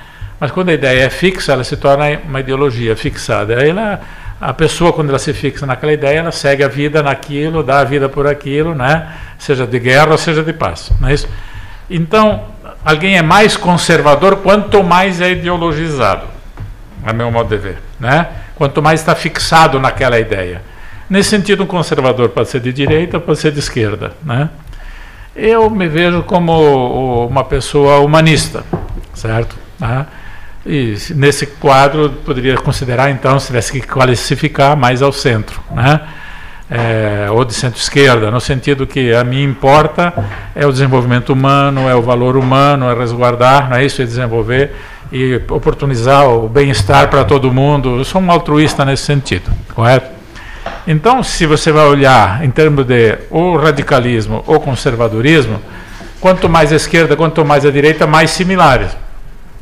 mas quando a ideia é fixa, ela se torna uma ideologia fixada. Aí ela a pessoa, quando ela se fixa naquela ideia, ela segue a vida naquilo, dá a vida por aquilo, né? seja de guerra ou seja de paz. Não é isso? Então, alguém é mais conservador quanto mais é ideologizado, a meu modo de ver. Né? Quanto mais está fixado naquela ideia. Nesse sentido, um conservador pode ser de direita, pode ser de esquerda. Né? Eu me vejo como uma pessoa humanista, certo? Né? E nesse quadro poderia considerar então, se tivesse que classificar mais ao centro, né? É, ou de centro-esquerda, no sentido que a mim importa é o desenvolvimento humano, é o valor humano, é resguardar, não é isso, é desenvolver e oportunizar o bem-estar para todo mundo. Eu sou um altruísta nesse sentido, correto? Então, se você vai olhar em termos de ou radicalismo ou conservadorismo, quanto mais a esquerda, quanto mais a direita, mais similares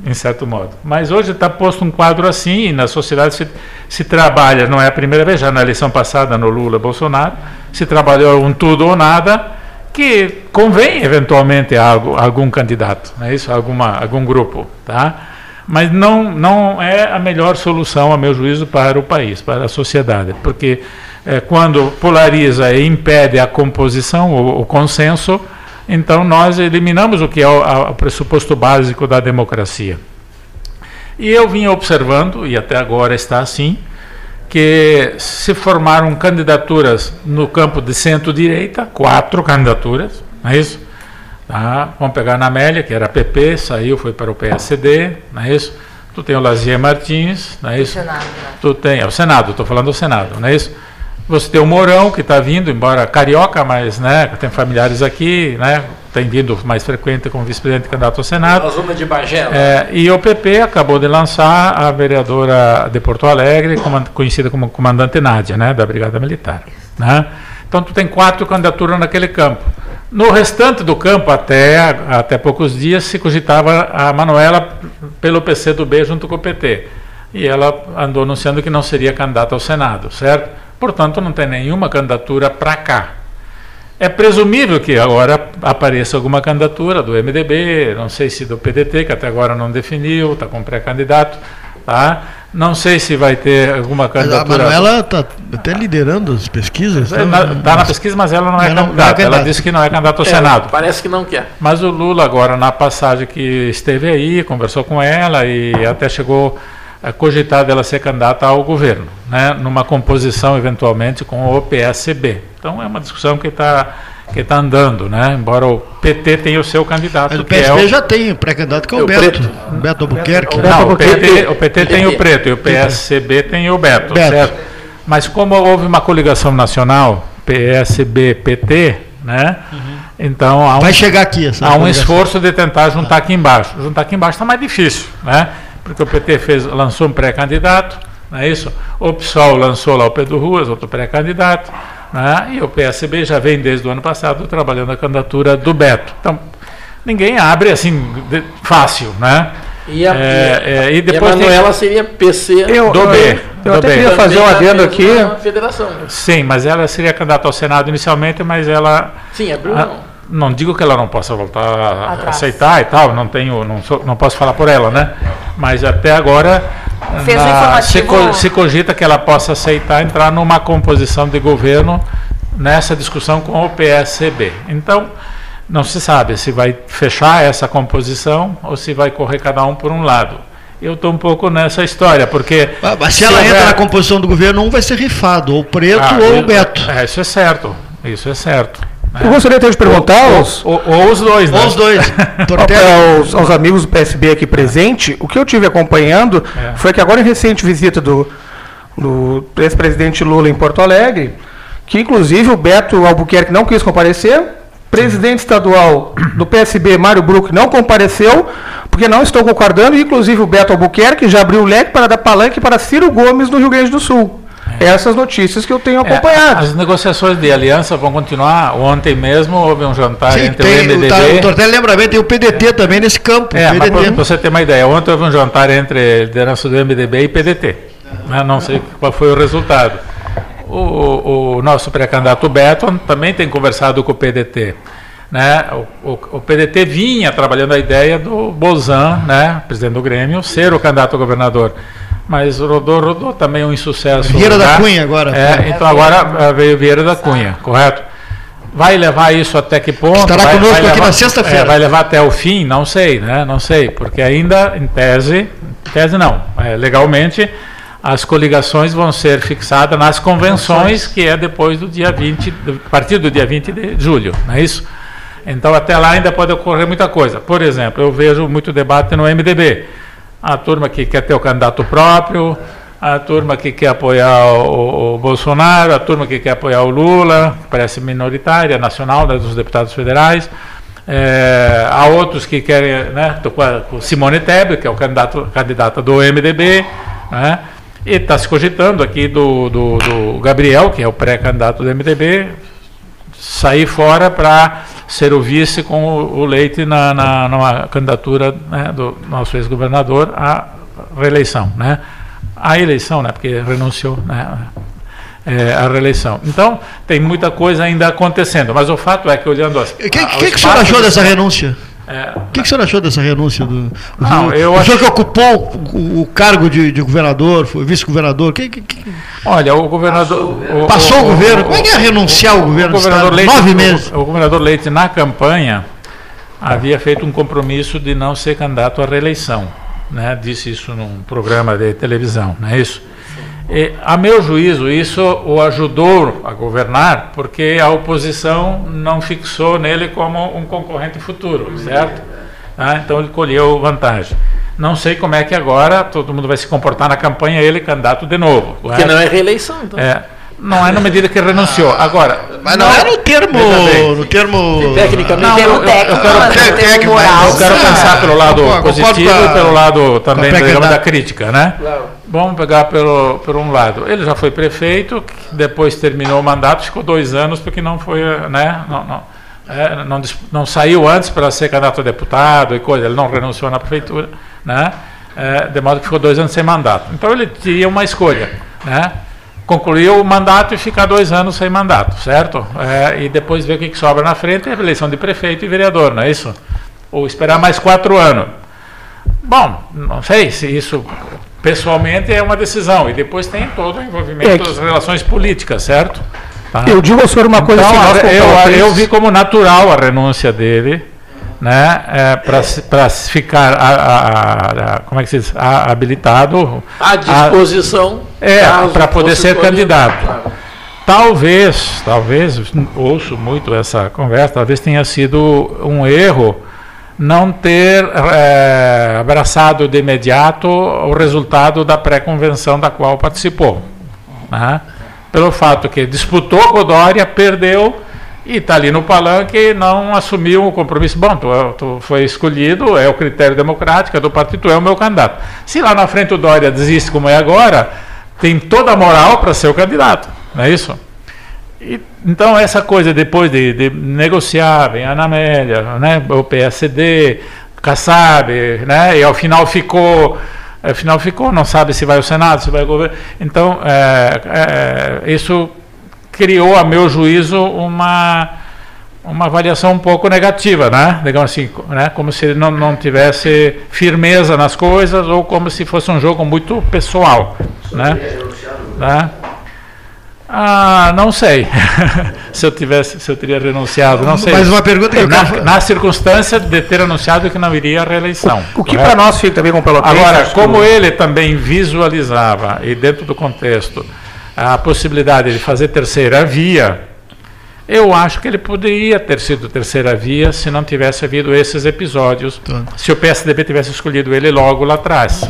em certo modo. Mas hoje está posto um quadro assim, e na sociedade se, se, trabalha, não é a primeira vez, já na eleição passada no Lula Bolsonaro, se trabalhou um tudo ou nada, que convém eventualmente a, algum candidato, é isso? Alguma, algum grupo, tá? Mas não, não é a melhor solução, a meu juízo, para o país, para a sociedade, porque é, quando polariza e impede a composição, o, o consenso, então nós eliminamos o que é o, o pressuposto básico da democracia. E eu vim observando, e até agora está assim, que se formaram candidaturas no campo de centro-direita, quatro candidaturas, não é isso? Tá? Vamos pegar na Amélia, que era PP, saiu, foi para o PSD, não é isso? Tu tem o Lazier Martins, não é isso? O Senado, né? Tu tem, é o Senado, estou falando do Senado, não é isso? Você tem o Mourão, que está vindo, embora carioca, mas né, tem familiares aqui, né, tem vindo mais frequente como vice-presidente candidato ao Senado. Na zona de Bagé. É, e o PP acabou de lançar a vereadora de Porto Alegre, conhecida como comandante Nádia, né, da Brigada Militar. Né? Então, tu tem quatro candidaturas naquele campo. No restante do campo, até, até poucos dias, se cogitava a Manuela pelo PC do B junto com o PT. E ela andou anunciando que não seria candidata ao Senado, certo? Portanto, não tem nenhuma candidatura para cá. É presumível que agora apareça alguma candidatura do MDB, não sei se do PDT, que até agora não definiu, está com pré-candidato. Tá? Não sei se vai ter alguma candidatura. A Manuela está até liderando as pesquisas. Está na, tá na, pesquisa, mas ela não é, não, candidata. Não é ela disse que não é candidata ao é, Senado. Parece que não quer. Mas o Lula, agora, na passagem que esteve aí, conversou com ela e até chegou é cogitar dela ser candidata ao governo, né, numa composição eventualmente com o PSB. Então é uma discussão que está que está andando, né? Embora o PT tenha o seu candidato. Mas o PSB é o... já tem o pré-candidato que é o, o Beto. Preto. Beto Albuquerque. Não, o PT, o PT tem o Preto e o PSB tem o Beto, Beto. certo? Mas como houve uma coligação nacional, PSB-PT, né? Uhum. Então há um, vai chegar aqui. há um esforço de tentar juntar aqui embaixo. Juntar aqui embaixo está mais difícil, né? porque o PT fez, lançou um pré-candidato, não é isso? O PSOL lançou lá o Pedro Ruas, outro pré-candidato, né? e o PSB já vem desde o ano passado trabalhando a candidatura do Beto. Então, ninguém abre assim de, fácil, né? E, a, é, é, e depois e a Manuela tem, seria PC eu, do B. Eu, eu até queria fazer um adendo aqui. Federação. Sim, mas ela seria candidata ao Senado inicialmente, mas ela. Sim, abriu a, não digo que ela não possa voltar a aceitar e tal, não tenho, não, sou, não posso falar por ela, né? Mas até agora na, se, se, cogita que ela possa aceitar entrar numa composição de governo nessa discussão com o PSB. Então, não se sabe se vai fechar essa composição ou se vai correr cada um por um lado. Eu estou um pouco nessa história, porque. Mas se, se ela houver... entra na composição do governo, um vai ser rifado, ou o preto ah, ou o Beto. É, isso é certo. Isso é certo. Eu gostaria até de perguntar ou, aos, ou, ou, os dois, né? Ou os dois. (laughs) aos, aos, amigos do PSB aqui presente, o que eu tive acompanhando é. foi que agora em recente visita do, do ex-presidente Lula em Porto Alegre, que inclusive o Beto Albuquerque não quis comparecer, presidente estadual do PSB, Mário Bruck, não compareceu, porque não estou concordando, inclusive o Beto Albuquerque já abriu o leque para dar palanque para Ciro Gomes no Rio Grande do Sul. Essas notícias que eu tenho acompanhado. É, as negociações de aliança vão continuar. Ontem mesmo houve um jantar Sim, entre tem, o MDB. tá, o Tortelli lembra bem, tem o PDT também nesse campo. É, para você ter uma ideia, ontem houve um jantar entre a liderança do MDB e PDT. Né? Não sei qual foi o resultado. O, o nosso pré-candidato Beto também tem conversado com o PDT. Né? O, o, o, PDT vinha trabalhando a ideia do Bozan, né, presidente do Grêmio, ser o candidato a governador. Mas rodou, rodou também um insucesso. Vieira da Cunha agora. É, então agora veio Vieira da Cunha, correto? Vai levar isso até que ponto? Estará vai, conosco vai aqui levar, na sexta-feira. É, vai levar até o fim? Não sei, né? Não sei, porque ainda, em tese, em tese não, é, legalmente, as coligações vão ser fixadas nas convenções, que é depois do dia 20, a partir do dia 20 de julho, não é isso? Então, até lá ainda pode ocorrer muita coisa. Por exemplo, eu vejo muito debate no MDB. A turma que quer ter o candidato próprio, a turma que quer apoiar o, o Bolsonaro, a turma que quer apoiar o Lula, parece minoritária, nacional, né, dos deputados federais. É, há outros que querem, né, com Simone Tebet, que é o candidato, candidata do MDB, né, e está se cogitando aqui do, do, do Gabriel, que é o pré-candidato do MDB, sair fora para ser o vice com o, o Leite na, na numa candidatura né, do nosso ex-governador à reeleição, né? A eleição, né? Porque renunciou, né? É, a reeleição. Então, tem muita coisa ainda acontecendo, mas o fato é que olhando as. O que, que, que, o senhor achou dessa renúncia? É, o que, que o senhor achou dessa renúncia do. Não, o, eu o acho- senhor que ocupou o, o cargo de, de governador, foi vice-governador, que, que- que- Olha, o governador. Passou o governo? Como é que é renunciar ao governo do governador? Leite, Nove o- meses. O, governador Leite, na campanha, havia feito um compromisso de não ser candidato à reeleição. Né? Disse isso num programa de televisão, não é isso? E, a meu juízo, isso o ajudou a governar, porque a oposição não fixou nele como um concorrente futuro, certo? Ah, então ele colheu vantagem. Não sei como é que agora todo mundo vai se comportar na campanha, ele candidato de novo. Porque correto? não é reeleição, então. É, não é na medida que renunciou. Agora, Mas não é no termo. No termo. Tecnicamente, Não, eu, eu, eu quero, técnico, eu quero pensar pelo lado Concordo positivo a- e pelo lado também digamos, da crítica, né? Claro. Vamos pegar pelo, por um lado. Ele já foi prefeito, depois terminou o mandato, ficou dois anos porque não foi, né? Não, não, é, não, não saiu antes para ser candidato a deputado e coisa. Ele não renunciou na prefeitura, né? É, de modo que ficou dois anos sem mandato. Então ele tinha uma escolha, né? Concluir o mandato e ficar dois anos sem mandato, certo? É, e depois ver o que, que sobra na frente, é a eleição de prefeito e vereador, não é isso? Ou esperar mais quatro anos. Bom, não sei se isso pessoalmente é uma decisão. E depois tem todo o envolvimento É que- das relações políticas, certo? Tá? Eu digo ao senhor uma coisa Então, nós como eu, eu vi como natural a renúncia dele, né, para ficar a, a- a- como é que se diz, habilitado À disposição. é, para poder ser candidato. Claro. Talvez, talvez, ouço muito essa conversa, talvez tenha sido um erro não ter eh, abraçado de imediato o resultado da pré-convenção da qual participou. né? Pelo fato que disputou com Dória, perdeu e está ali no palanque e não assumiu o compromisso. Bom, tu, tu foi escolhido, é o critério democrático é do partido, tu é o meu candidato. Se lá na frente o Dória desiste como é agora, tem toda a moral para ser o candidato, não é isso? E, então essa coisa depois de, de negociar, vem a Ana Amélia, né, o PSD, Kassab, né, e ao final ficou, ao final ficou, não sabe se vai ao Senado, se vai ao governo. Então é, é, isso criou, a meu juízo, uma uma avaliação um pouco negativa, né? Digamos assim, né? Como se ele não, não tivesse firmeza nas coisas ou como se fosse um jogo muito pessoal, né? né? Ah, não sei. (laughs) se eu tivesse, se eu teria renunciado, não sei. Mas uma pergunta que eu na, quero- na circunstância de ter anunciado que não iria à reeleição. O que correto? para nós fica também com pelotenses... Agora, como ele também visualizava, e dentro do contexto, a possibilidade de fazer terceira via, Eu acho que ele poderia ter sido terceira via se não tivesse havido esses episódios. Tá. Se o PSDB tivesse escolhido ele logo lá atrás,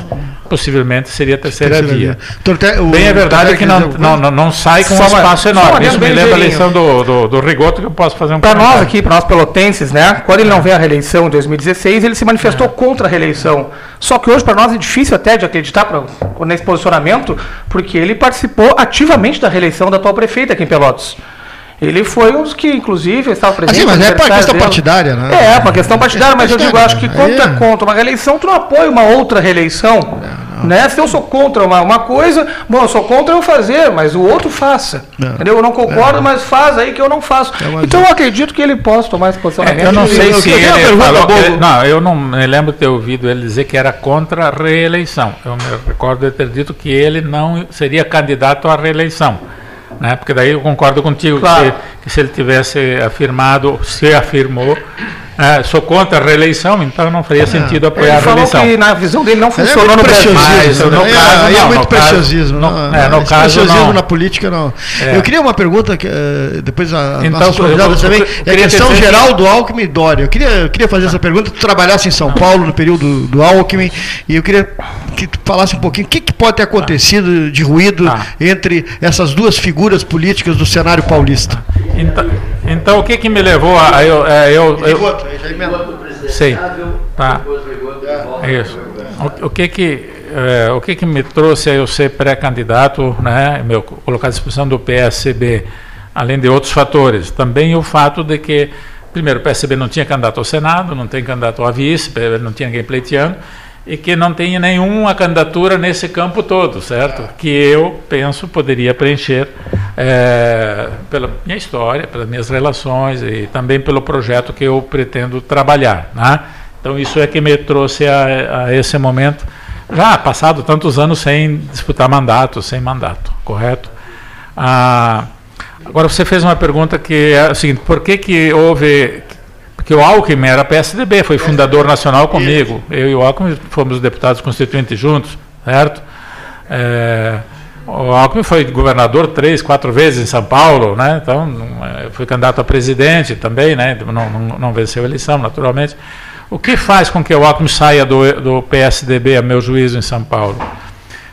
possivelmente seria terceira, Terceira via. via. Torte- o- Bem é verdade Torte- que não, não, não, não sai com um espaço enorme. Isso me lembra a eleição do, do, do Rigoto, que eu posso fazer um Para nós aqui, para nós pelotenses, né? Quando ele não veio à reeleição em 2016, ele se manifestou contra a reeleição. Só que hoje para nós é difícil até de acreditar pra, nesse posicionamento, porque ele participou ativamente da reeleição da atual prefeita aqui em Pelotas. Ele foi um dos que, inclusive, estava presente. Assim, mas é para questão dele. partidária, né? É, uma questão partidária, mas eu digo, acho que quando tu é contra uma reeleição, tu não apoia uma outra reeleição. Né? Se eu sou contra uma, uma coisa, bom, eu sou contra eu fazer, mas o outro faça. Entendeu? Eu não concordo, mas faz aí que eu não faço. então eu acredito que ele possa tomar esse posicionamento. É, eu não sei Eu- se eu ele pergunta, falou. Que- não, eu não me lembro de ter ouvido ele dizer que era contra a reeleição. Eu me recordo de ter dito que ele não seria candidato à reeleição. Né? Porque daí eu concordo contigo Claro. que, que se ele tivesse afirmado, se afirmou, é, sou contra a reeleição, então não faria sentido apoiar Ele a falou reeleição. que na visão dele não é funcionou muito no Brasil. preciosismo, Mas, no né? caso, é não, muito no preciosismo. não, é, no caso, preciosismo não. na política, não. É. Eu queria uma pergunta, que, eh, depois a, Então, eu- eu- também, é a questão geral que- do Alckmin e Dória. Eu queria, eu queria fazer essa pergunta, tu trabalhasse em São Paulo no período do Alckmin, e eu queria que tu falasse um pouquinho o que, que pode ter acontecido de ruído entre essas duas figuras políticas do cenário paulista. Então, então, o que que me levou a, a eu, é, eu, eu, Sim. Tá. Isso. O, o que que é, o que que me trouxe a eu ser pré-candidato, né, meu colocar à disposição do PSB, além de outros fatores, também o fato de que primeiro o PSB não tinha candidato ao Senado, não tem candidato a vice, não tinha ninguém pleiteando e que não tem nenhuma candidatura nesse campo todo, certo? Que eu penso poderia preencher é, pela minha história, pelas minhas relações e também pelo projeto que eu pretendo trabalhar, né? Então isso é que me trouxe a, a esse momento, já passado tantos anos sem disputar mandato, sem mandato, correto? Ah, agora você fez uma pergunta que é o seguinte: por que que houve porque o Alckmin era PSDB, foi fundador nacional comigo. Eu e o Alckmin fomos deputados constituintes juntos, certo? É, o Alckmin foi governador três, quatro vezes em São Paulo, né? Então, é, foi candidato a presidente também, né? Não, não, não venceu a eleição, naturalmente. O que faz com que o Alckmin saia do, do PSDB, a meu juízo, em São Paulo?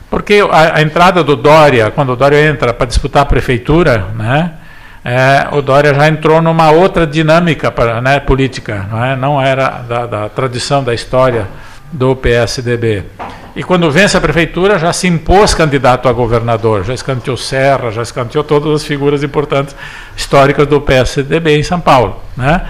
Porque a, a entrada do Dória, quando o Dória entra para disputar a prefeitura, né? É, o Dória já entrou numa outra dinâmica para, né, política, não, é? não era da, da, tradição da história do PSDB. E quando vence a prefeitura, já se impôs candidato a governador, já escanteou Serra, já escanteou todas as figuras importantes históricas do PSDB em São Paulo. Né?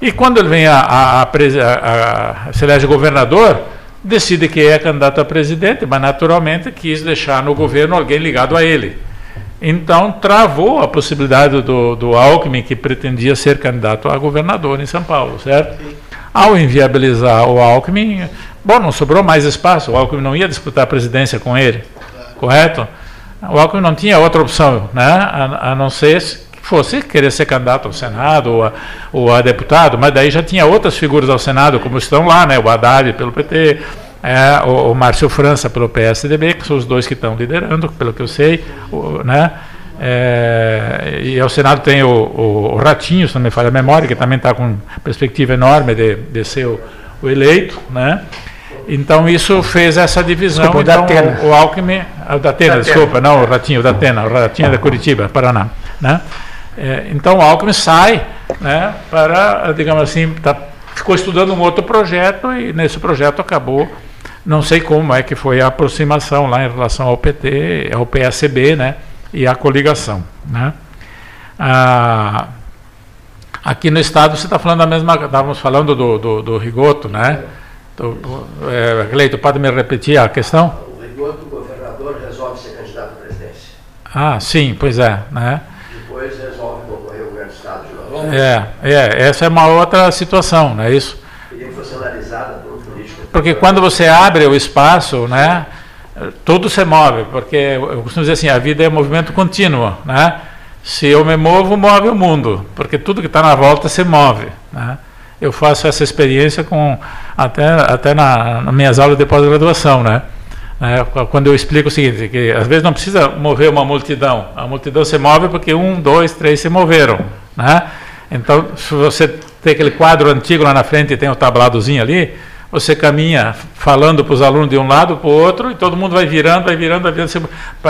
E quando ele vem a, a, a, a se elege governador, decide que é candidato a presidente, mas naturalmente quis deixar no governo alguém ligado a ele. Então travou a possibilidade do, do Alckmin, que pretendia ser candidato a governador em São Paulo, certo? Ao inviabilizar o Alckmin, bom, não sobrou mais espaço, o Alckmin não ia disputar a presidência com ele, correto? O Alckmin não tinha outra opção, né? a, a não ser que fosse querer ser candidato ao Senado ou a, ou a deputado, mas daí já tinha outras figuras ao Senado, como estão lá, né? o Haddad pelo PT, é, o, o Márcio França pelo PSDB, que são os dois que estão liderando, pelo que eu sei, o, né? É, e ao Senado tem o, o, o Ratinho, se não me falha a memória, que também está com perspectiva enorme de, de ser o, o, eleito, né? Então isso fez essa divisão. Desculpa, o então, Datena. o, o Alckmin, o Datena, desculpa, não o Ratinho, o Datena, o Ratinho é da Curitiba, Paraná, né? É, então o Alckmin sai, né? Para, digamos assim, tá, ficou estudando um outro projeto e nesse projeto acabou não sei como é que foi a aproximação lá em relação ao PT, ao PSB, né, e à coligação, né. Ah, aqui no estado você está falando a mesma, estávamos falando do, do, do Rigoto, né. Do, é, pode me repetir a questão? O Rigoto, governador, resolve ser candidato à presidência. Ah, sim, pois é, né. Depois resolve concorrer ao governo do estado de novo. É, é, essa é uma outra situação, não é isso? Queria que fosse analisada por um político. Porque quando você abre o espaço, né, tudo se move, porque eu costumo dizer assim, a vida é movimento contínuo, né? Se eu me movo, move o mundo, porque tudo que está na volta se move, né? Eu faço essa experiência com até até na, nas minhas aulas de pós-graduação, né? É, quando eu explico o seguinte, que às vezes não precisa mover uma multidão, a multidão se move porque um, dois, três se moveram, Né? Então, se você tem aquele quadro antigo lá na frente e tem o tabladozinho ali, você caminha falando para os alunos de um lado para o outro e todo mundo vai virando, vai virando, vai virando, você,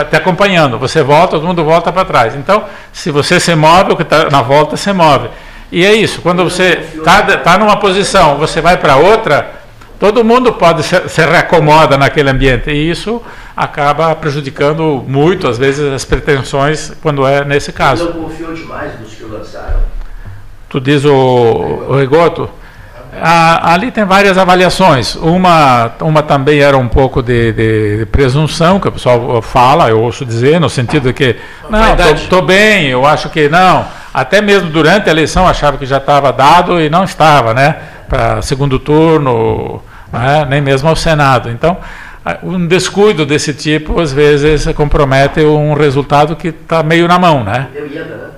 te acompanhando. Você volta, todo mundo volta para trás. Então, se você se move, o que está na volta se move. E é isso, quando você está tá numa posição, você vai para outra, todo mundo pode se, se reacomoda naquele ambiente. E isso acaba prejudicando muito, às vezes, as pretensões quando é nesse caso. Não confiou demais nos que lançaram. Tu diz o, o Rigoto? Ah, ali tem várias avaliações. Uma, uma também era um pouco de, de, de, presunção, que o pessoal fala, eu ouço dizer, no sentido de que, não, estou bem, eu acho que não. Até mesmo durante a eleição achava que já estava dado e não estava, né? Para segundo turno, né? nem mesmo ao Senado. Então, um descuido desse tipo, às vezes, compromete um resultado que está meio na mão, né?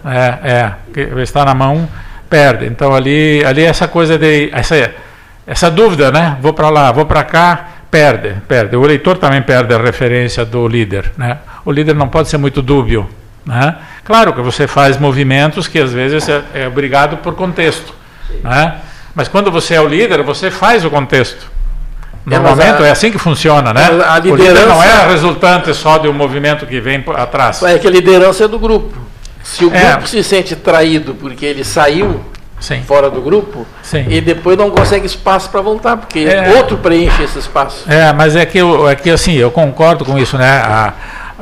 É, é, que está na mão perde. Então ali, ali essa coisa de essa, essa dúvida, né? Vou para lá, vou para cá, perde, perde. O eleitor também perde a referência do líder, né? O líder não pode ser muito dúbio, né? Claro que você faz movimentos que às vezes é, é obrigado por contexto, né? Mas quando você é o líder, você faz o contexto. No momento é assim que funciona, né? A liderança... O líder não é resultante só de um movimento que vem atrás. É que a liderança é do grupo. Se o é. grupo se sente traído porque ele saiu Sim. fora do grupo, Sim. e depois não consegue espaço para voltar, porque é. outro preenche esse espaço. É, mas é que, eu, é que assim, eu concordo com isso, né? A,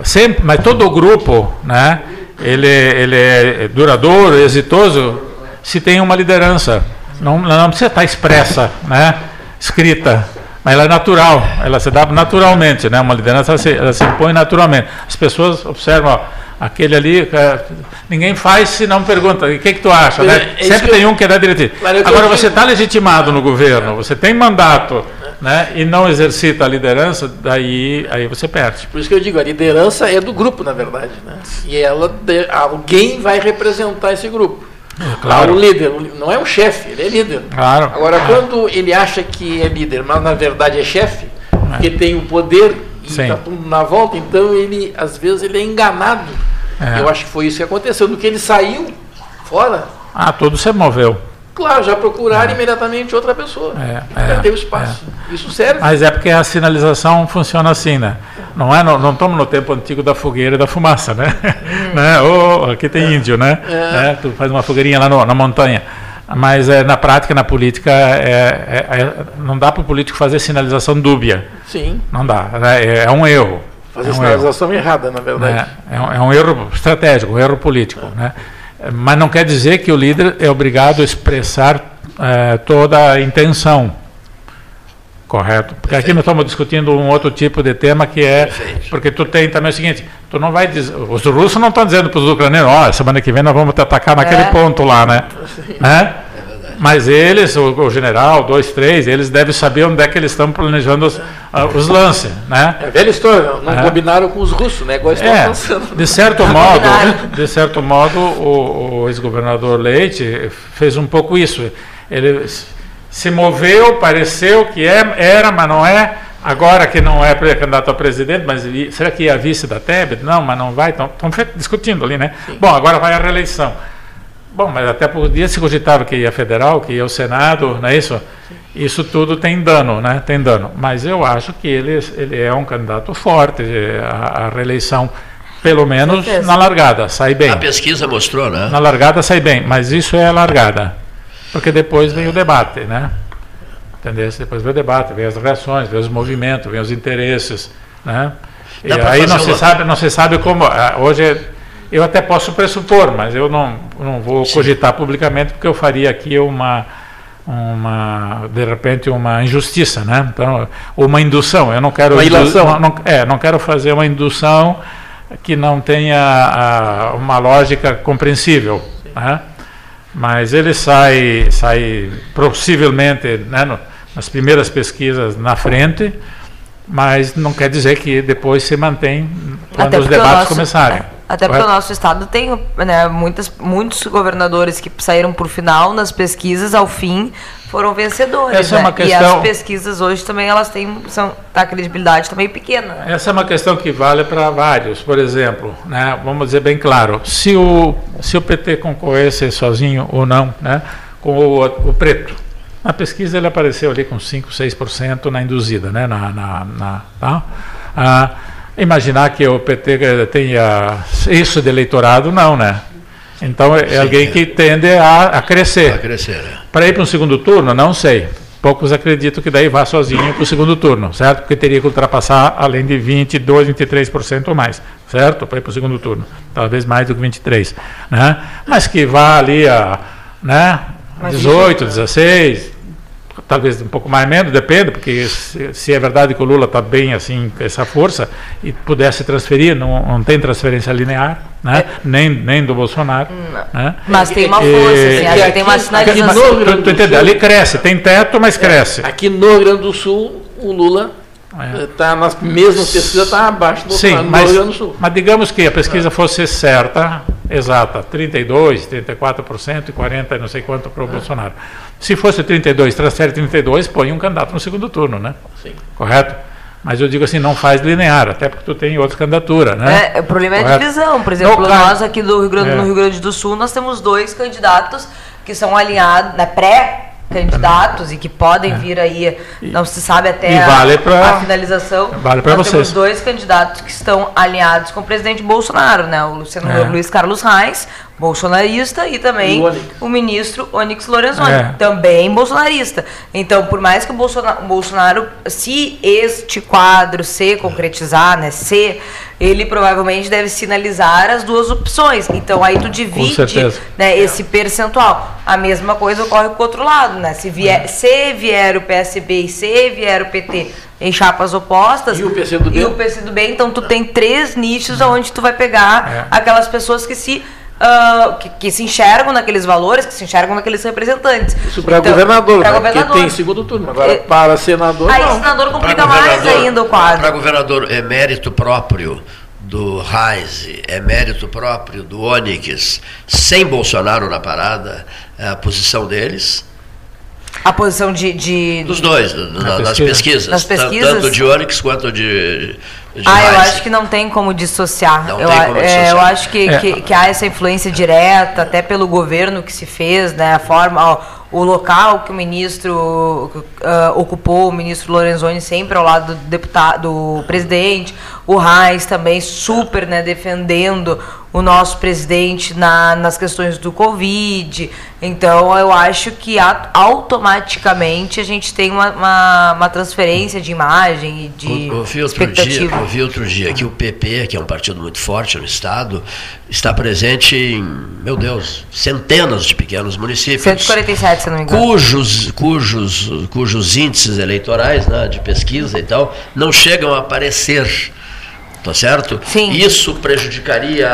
sempre, mas todo o grupo, né? Ele, ele é duradouro, exitoso, se tem uma liderança. Não, não precisa estar expressa, né? escrita, mas ela é natural, ela se dá naturalmente, né? Uma liderança ela se, ela se impõe naturalmente. As pessoas observam, ó, aquele ali, ninguém faz se não pergunta, o que, que tu acha? Né? É Sempre tem eu, um que dá diretriz. Claro, Agora, você está legitimado no governo, você tem mandato né, e não exercita a liderança, daí aí você perde. Por isso que eu digo, a liderança é do grupo, na verdade. Né? E ela, alguém vai representar esse grupo. É, claro. O líder, não é o chefe, ele é líder. Claro. Agora, quando ele acha que é líder, mas na verdade é chefe, é. que tem o poder está tudo na volta, então ele, às vezes, ele é enganado. É. Eu acho que foi isso que aconteceu. Do que ele saiu fora. Ah, tudo se moveu. Claro, já procuraram é. imediatamente outra pessoa. É, Perdeu é, espaço. É. Isso serve. Mas é porque a sinalização funciona assim, né? Não é, não, não estamos no tempo antigo da fogueira e da fumaça, né? (laughs) Hum. né? Oh, aqui tem é. índio, né? É. Tu faz uma fogueirinha lá no, na montanha. Mas é, na prática, na política, é, é, é não dá para o político fazer sinalização dúbia. Sim. Não dá. É, é um erro. Fazer um sinalização erro. errada, na verdade. É, um, é um erro estratégico, um erro político. Né? Mas não quer dizer que o líder é obrigado a expressar toda a intenção. Correto. Porque Perfeito. aqui nós estamos discutindo um outro tipo de tema que é. Perfeito. Porque tu tem também o seguinte: tu não vai dizer. Os russos não estão dizendo para os ucranianos, ó, oh, semana que vem nós vamos te atacar naquele é. ponto lá, né? (laughs) É? Mas eles, o, o, general, dois, três, eles devem saber onde é que eles estão planejando os, uh, os lances, né? É velha história, não é. combinaram com os russos, né? Igual estão é, pensando. De certo (laughs) modo, (laughs) de certo modo, o, o ex-governador Leite fez um pouco isso. Ele se moveu, pareceu que é, era, mas não é. Agora que não é candidato a presidente, mas será que é vice da Tebet? Não, mas não vai. Estão discutindo ali, né? Sim. Bom, agora vai a reeleição. Bom, mas até por dia se cogitava que ia federal, que ia ao Senado, não é isso? Sim. Isso tudo tem dano, né? Tem dano. Mas eu acho que ele, ele é um candidato forte à, reeleição pelo menos na largada, sai bem. A pesquisa mostrou, né? Na largada sai bem, mas isso é a largada porque depois vem o debate, né? Entendeu? Depois vem o debate, vem as reações, vem os movimentos, vem os interesses, né? e aí não se sabe, não se sabe como. Ah, hoje eu até posso pressupor, mas eu não, não vou Sim. cogitar publicamente porque eu faria aqui uma uma de repente uma injustiça, né? Então, uma indução. Eu não quero uma ilação. Não, não, é, não quero fazer uma indução que não tenha a, uma lógica compreensível, né? Mas ele sai, sai possivelmente né, no, nas primeiras pesquisas na frente, mas não quer dizer que depois se mantém quando os debates nosso, começarem. Até porque o nosso estado tem né, muitas, muitos governadores que saíram por final nas pesquisas, ao fim foram vencedores. Essa é né? uma E questão- as pesquisas hoje também elas têm são, a credibilidade também pequena. né? Essa é uma questão que vale para vários. Por exemplo, né, vamos dizer bem claro, se o, se o PT concorresse sozinho ou não né, com o, o preto, na pesquisa ele apareceu ali com 5, 6% na induzida. Né, na, na, na- tá? Ah, imaginar que o PT tenha isso de eleitorado, não, né? Então é Sim, alguém é. que tende a, a crescer. A crescer, é. Para ir para um segundo turno, não sei. Poucos acreditam que daí vá sozinho para o segundo turno, certo? Porque teria que ultrapassar além de 22, 23% ou mais, certo? Para ir para o segundo turno. Talvez mais do que 23%. Né? Mas que vá ali a né? Mas 18, isso- 16, talvez um pouco mais menos, depende, porque se, se é verdade que o Lula está bem assim, com essa força, e pudesse transferir, não, não tem transferência linear, né? nem, nem do Bolsonaro. Né? Mas tem uma E- força, assim, que tem uma Aqui- sinalização. mas tu- tu entendeu? Ali cresce, tem teto, mas cresce. Aqui no Rio Grande do Sul, o Lula está nas mesmas pesquisas, está abaixo do Sim, no mas, Rio Grande do Sul. mas digamos que a pesquisa fosse certa, exata, 32, 34% e 40 não sei quanto para o Bolsonaro. Se fosse 32, transfere 32, põe um candidato no segundo turno, né? Sim. Correto? Mas eu digo assim, não faz linear, até porque tu tem outras candidaturas, né? É, o problema é a Correto? divisão. Por exemplo, No caso- nós aqui do Rio Grande, É. no Rio Grande do Sul, nós temos dois candidatos que são alinhados, né, pré-candidatos e que podem vir aí, não se sabe até e a, vale pra- a finalização. vale nós vocês. temos dois candidatos que estão alinhados com o presidente Bolsonaro, né? O Luciano É. Luiz Carlos Reis, bolsonarista, e também E o o ministro Onyx Lorenzoni, É. também bolsonarista. Então, por mais que o Bolsonaro, o Bolsonaro, se este quadro se concretizar, né, se ele provavelmente deve sinalizar as duas opções. Então, aí tu divide né, esse percentual. A mesma coisa ocorre com o outro lado, né? Se vier, se vier o PSB e se vier o PT em chapas opostas E o PCdoB? e o PCdoB, então tu tem três nichos onde tu vai pegar É. aquelas pessoas que se ah, que, que se enxergam naqueles valores, que se enxergam naqueles representantes. Isso para Então, governador, pra né? governador. porque tem segundo turno. Agora, É. para senador, Aí não. senador complica mais ainda o quadro. Para governador, é mérito próprio do Reis, é mérito próprio do Onyx, sem Bolsonaro na parada, é a posição deles. A posição de. de... Dos dois, do- do- Na nas pesquisa. pesquisas. Nas pesquisas? Tanto de Onyx quanto de, Ah, eu acho que não tem como dissociar. Não eu, tem como é, dissociar. eu acho que, É. que, que há essa influência direta, até pelo governo que se fez, né? A forma, ó, o local que o ministro ah, ocupou, o ministro Lorenzoni sempre ao lado do deputado, do presidente, o Reis também super, né, defendendo o nosso presidente na, nas questões do Covid. Então, eu acho que a- automaticamente a gente tem uma, uma, uma transferência de imagem e de Eu dia, expectativa. Eu vi outro dia que o PP, que é um partido muito forte no estado, está presente em, meu Deus, centenas de pequenos municípios. 147, se não me engano. Cujos, cujos, cujos índices eleitorais né, de pesquisa e tal não chegam a aparecer. Tá certo? Sim. Isso prejudicaria a,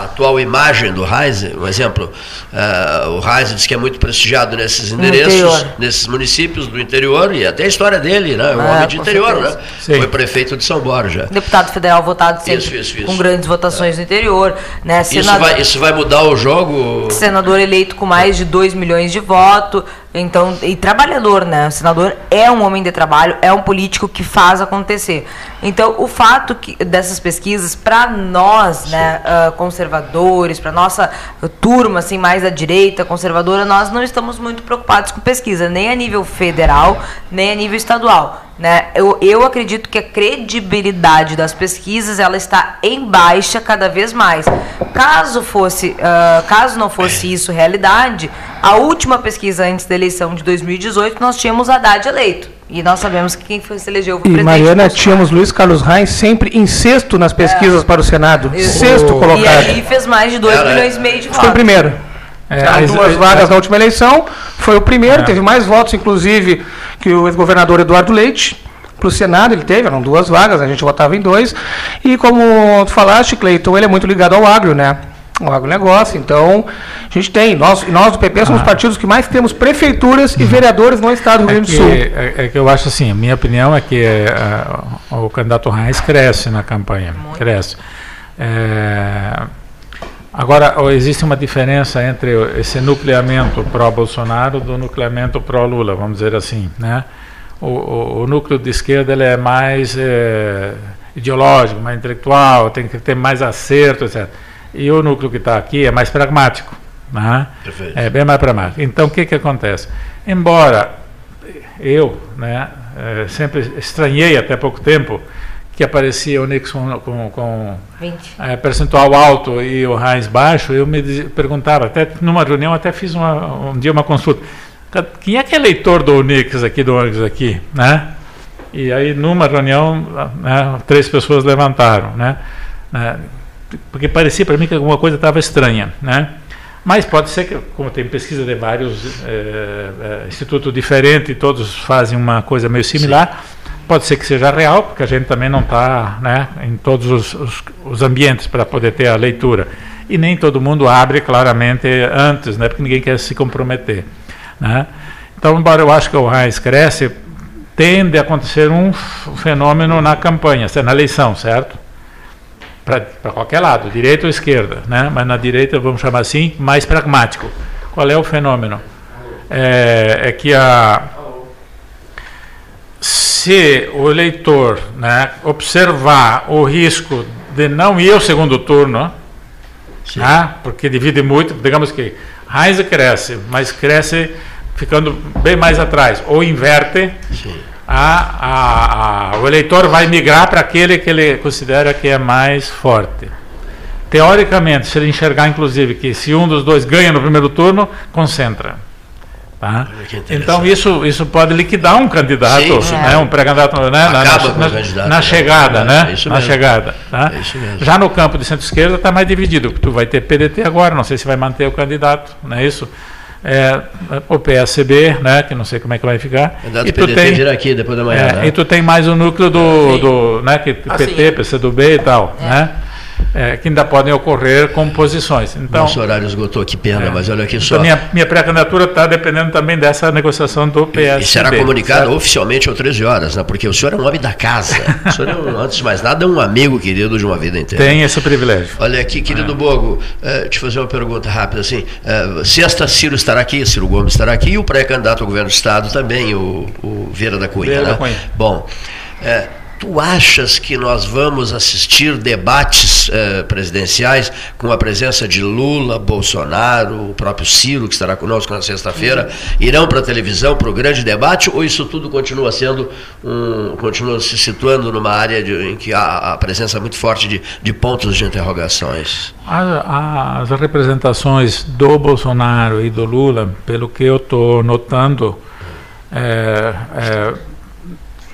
a atual imagem do Reis. Um exemplo, eh, o Reis diz que é muito prestigiado nesses endereços, nesses municípios do interior, e até a história dele, né? Um Ah, homem de interior, certeza. né? Sim. Foi prefeito de São Borja. Deputado federal votado sempre Isso, isso, isso. com grandes votações no interior, né? Isso Senador, vai, isso vai mudar o jogo? senador eleito com mais de 2 milhões de votos, então e trabalhador, né? O senador é um homem de trabalho, é um político que faz acontecer. Então, o fato que dessas pesquisas para nós, né, ah, conservadores, para nossa turma assim mais da direita conservadora, nós não estamos muito preocupados com pesquisa, nem a nível federal, nem a nível estadual. Né? Eu, eu acredito que a credibilidade das pesquisas ela está em baixa cada vez mais. Caso fosse, ah, caso não fosse isso realidade, a última pesquisa antes da eleição de 2018 nós tínhamos Haddad eleito e nós sabemos que quem foi se elegeu foi o E presidente. Mariana, Bolsonaro. tínhamos Luiz Carlos Reis sempre em sexto nas pesquisas para o Senado. Sexto E colocado. aí fez mais de 2 Era- milhões e meio de Foi o votos. primeiro. É, Eram mas- duas é, vagas é, na última eleição, foi o primeiro, É. teve mais votos, inclusive, que o ex-governador Eduardo Leite. Para o Senado ele teve, eram duas vagas, a gente votava em dois. E como tu falaste, Cleiton, ele é muito ligado ao agro, né? Ao agronegócio. Então, a gente tem, nós, nós do PP somos Ah. partidos que mais temos prefeituras e vereadores no estado do Rio É Grande do Sul. é, é que eu acho assim, a minha opinião é que é, o candidato Reis cresce na campanha, cresce. É, agora, existe uma diferença entre esse nucleamento pró-Bolsonaro do nucleamento pró-Lula, vamos dizer assim. Né? O, o, o, núcleo de esquerda ele é mais é, ideológico, mais intelectual, tem que ter mais acerto, etc. E o núcleo que está aqui é mais pragmático. Né? É bem mais pragmático. Então, o que, que acontece? Embora eu né, é, sempre estranhei até pouco tempo que aparecia o Nixon com, com é, percentual alto e o Heinz baixo, eu me perguntava, até numa reunião, até fiz uma, um dia uma consulta, quem é que é eleitor do Unix aqui, do Unix aqui, né? E aí, numa reunião, né, três pessoas levantaram, né? né porque parecia para mim que alguma coisa estava estranha, né? Mas pode ser que, como tem pesquisa de vários é, é, institutos diferentes todos fazem uma coisa meio similar, Sim. Pode ser que seja real, porque a gente também não está né, em todos os, os, os ambientes para poder ter a leitura. E nem todo mundo abre claramente antes, né, porque ninguém quer se comprometer. Né? Então, embora eu acho que o RAIS cresce, tende a acontecer um fenômeno na campanha, na eleição, certo? para qualquer lado, direita ou esquerda, né? mas na direita, vamos chamar assim, mais pragmático. Qual é o fenômeno? É, é que a, se o eleitor né, observar o risco de não ir ao segundo turno, né, porque divide muito, digamos que Heinz cresce, mas cresce ficando bem mais atrás, ou inverte. A, a, a, o eleitor vai migrar para aquele que ele considera que é mais forte. Teoricamente, se ele enxergar, inclusive, que se um dos dois ganha no primeiro turno, concentra. Tá? Então isso, isso pode liquidar um candidato, sim, né, um pré-candidato né, na, na, na, na, chegada, é, né? É na chegada. Tá? É Já no campo de centro-esquerda está mais dividido, porque tu vai ter PDT agora, não sei se vai manter o candidato, não é isso? é, o PSB, né, que não sei como é que vai ficar. Candidato e tu PDT tem, vir aqui depois da manhã. É, né? E tu tem mais o núcleo do, do né, que, assim, PT, PCdoB e tal, é. né? É, que ainda podem ocorrer composições. Então, Nosso horário esgotou, que pena, é, mas olha aqui só. Então minha, minha pré-candidatura está dependendo também dessa negociação do PSB. E será comunicado certo? oficialmente às 13 horas, né? porque o senhor é um homem da casa. O senhor, é um, antes de mais nada, é um amigo querido de uma vida inteira. Tem esse privilégio. Olha aqui, querido é. Bogo, uh, te fazer uma pergunta rápida assim. Uh, sexta, Ciro estará aqui, Ciro Gomes estará aqui, e o pré-candidato ao governo do Estado também, o, o Vieira da Cunha. Vieira né? da Cunha. Bom. Uh, Tu achas que nós vamos assistir debates eh, presidenciais com a presença de Lula, Bolsonaro, o próprio Ciro, que estará conosco na sexta-feira, irão para a televisão para o grande debate, ou isso tudo continua sendo um, continua se situando numa área de, em que há a presença muito forte de, de pontos de interrogações? As, as representações do Bolsonaro e do Lula, pelo que eu estou notando, é, é,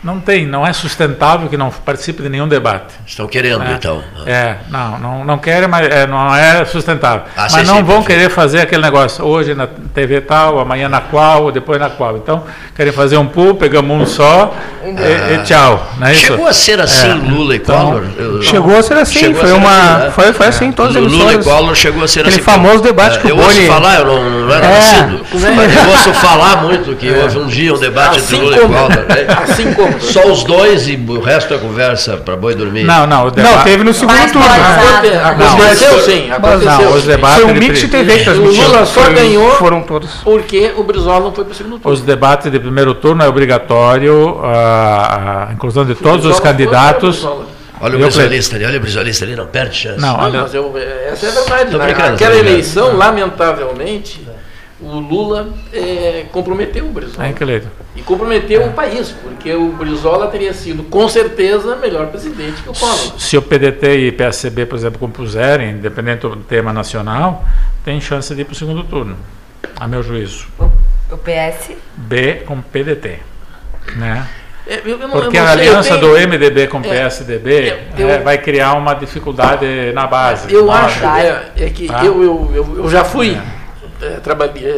não tem, não é sustentável que não participe de nenhum debate. Estão querendo, é, então. É, não, não, não querem, mas é, não é sustentável. Ah, mas não sim, vão querer fazer aquele negócio, hoje na TV tal, amanhã na qual, depois na qual. Então, querem fazer um pool, pegamos um só ah. e, e, tchau. Não é chegou a ser assim é, Lula e então, Collor? Eu, chegou a ser assim, foi, uma, assim, né? foi, foi assim em todas as Lula e Collor chegou a ser aquele assim. Aquele famoso debate é, que o Boni... Eu ouço falar, eu não, não era é, nascido, mas eu ouço falar muito que houve um dia um debate assim entre Lula como, e Collor. Né? Assim como. (laughs) Só os dois e o resto é conversa para boi dormir. Não, não, o debate... Não, teve no segundo turno. Aconteceu sim, aconteceu. Não, os debates foi um mix de TV que O Lula só ganhou foram todos. porque o Brizola não foi para o segundo turno. Os debates de primeiro turno é obrigatório a, a inclusão de todos os candidatos. Olha o brisolista ali, olha o brisolista ali, não perde chance. Não, olha... mas eu, essa é a verdade. Né? Aquela eleição, lamentavelmente, o Lula é, comprometeu o Brizola. É, e comprometeu é. o país, porque o Brizola teria sido, com certeza, melhor presidente que o Collor. Se o PDT e PSCB, por exemplo, compuserem, independente do tema nacional, tem chance de ir para o segundo turno, a meu juízo. O, PS? B com PDT. Né? É, eu, eu não, Porque a aliança do MDB com o é, PSDB eu, é, vai criar uma dificuldade na base. Eu acho é, é que tá? eu, eu, eu, já fui é,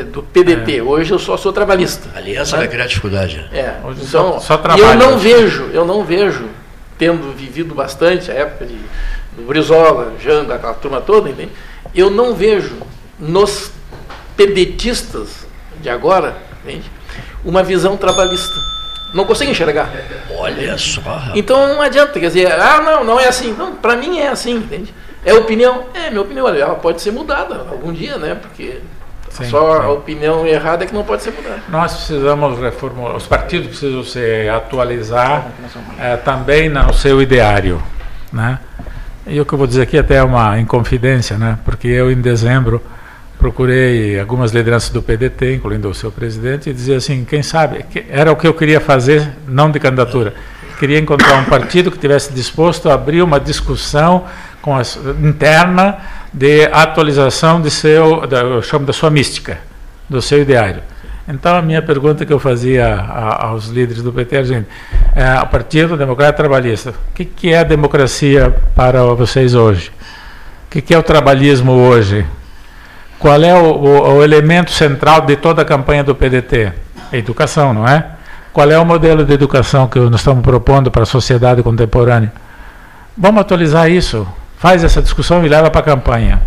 é, do PDT. É. Hoje eu só sou trabalhista. Aliança vai criar dificuldade. É. Hoje então, só, só eu não vejo, eu não vejo, tendo vivido bastante a época de, do Brizola, Janda, aquela turma toda, entende? eu não vejo nos pedetistas de agora entende? uma visão trabalhista. Não consigo enxergar. Olha só. Então não adianta, quer dizer, ah, não, não é assim. Não, para mim é assim, entende? É opinião? É, minha opinião, ela pode ser mudada algum dia, né? Porque Sim, só sim. a opinião errada é que não pode ser mudada. Nós precisamos reformular, os partidos precisam se atualizar é, também no seu ideário, né? E o que eu vou dizer aqui até é uma inconfidência, né? Porque eu em dezembro procurei algumas lideranças do PDT, incluindo o seu presidente, e dizia assim, quem sabe, era o que eu queria fazer, não de candidatura. Queria encontrar um partido que tivesse disposto a abrir uma discussão com a, interna de atualização de seu, da, eu chamo da sua mística, do seu ideário. Então a minha pergunta que eu fazia a, aos líderes do PT, é, a Partido Democrata Trabalhista, o que, que é a democracia para vocês hoje? O que, que é o trabalhismo hoje? Qual é o, o, o elemento central de toda a campanha do PDT? A educação, não é? Qual é o modelo de educação que nós estamos propondo para a sociedade contemporânea? Vamos atualizar isso. Faz essa discussão e leva para a campanha.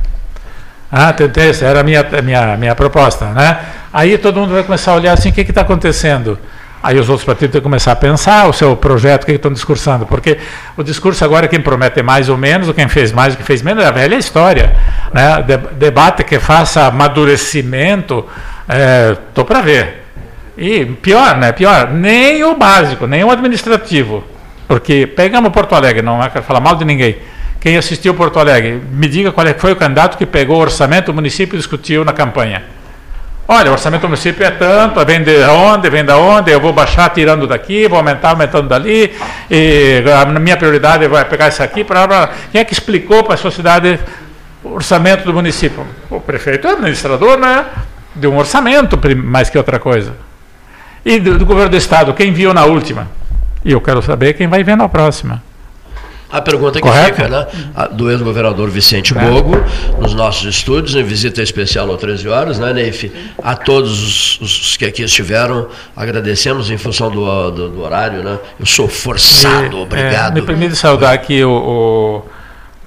Ah, tentei, essa era a minha, minha, minha proposta. Né? Aí todo mundo vai começar a olhar assim, o que está acontecendo? Aí os outros partidos têm que começar a pensar o seu projeto, o que estão discursando. Porque o discurso agora, quem promete mais ou menos, ou quem fez mais ou quem fez menos, é a velha história. Né? De, debate que faça amadurecimento, estou é, para ver. E pior, né? Pior, nem o básico, nem o administrativo. Porque pegamos Porto Alegre, não é quero falar mal de ninguém. Quem assistiu Porto Alegre, me diga qual é foi o candidato que pegou o orçamento do município e discutiu na campanha. Olha, o orçamento do município é tanto, vem de onde, vem da onde, eu vou baixar tirando daqui, vou aumentar aumentando dali, e a minha prioridade vai pegar isso aqui. Pra, Quem é que explicou para a sociedade o orçamento do município? O prefeito é administrador né, de um orçamento, mais que outra coisa. E do, do governo do Estado, quem viu na última? E eu quero saber quem vai ver na próxima. A pergunta que Correto? fica, né? Do ex-governador Vicente Bogo, nos nossos estúdios, em visita especial ao 13 horas, né, Neif? A todos os, que aqui estiveram, agradecemos em função do, do, do horário, né? Eu sou forçado, obrigado. É, me permite saudar aqui o, o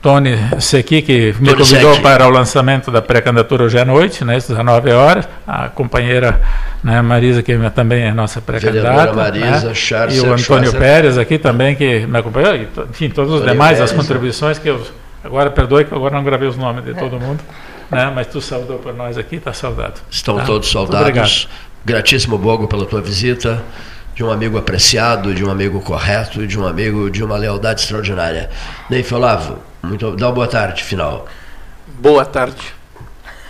Tony Sequi, que me Tony convidou Secchi. para o lançamento da pré-candidatura hoje à noite, né, às 19 horas. A companheira né, Marisa, que também é nossa pré-candidata. Marisa, né, E o Antônio Schwarzer. Pérez aqui também, que me acompanhou. E, enfim, todos os demais, Pérez, as contribuições que eu. Agora, perdoe que agora não gravei os nomes de todo mundo. Né, mas tu saudou por nós aqui, está saudado. Estão tá? todos saudados. Gratíssimo, Bogo, pela tua visita de um amigo apreciado, de um amigo correto, de um amigo de uma lealdade extraordinária. Neif Olavo, muito, dá uma boa tarde final. Boa tarde.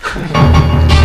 (laughs)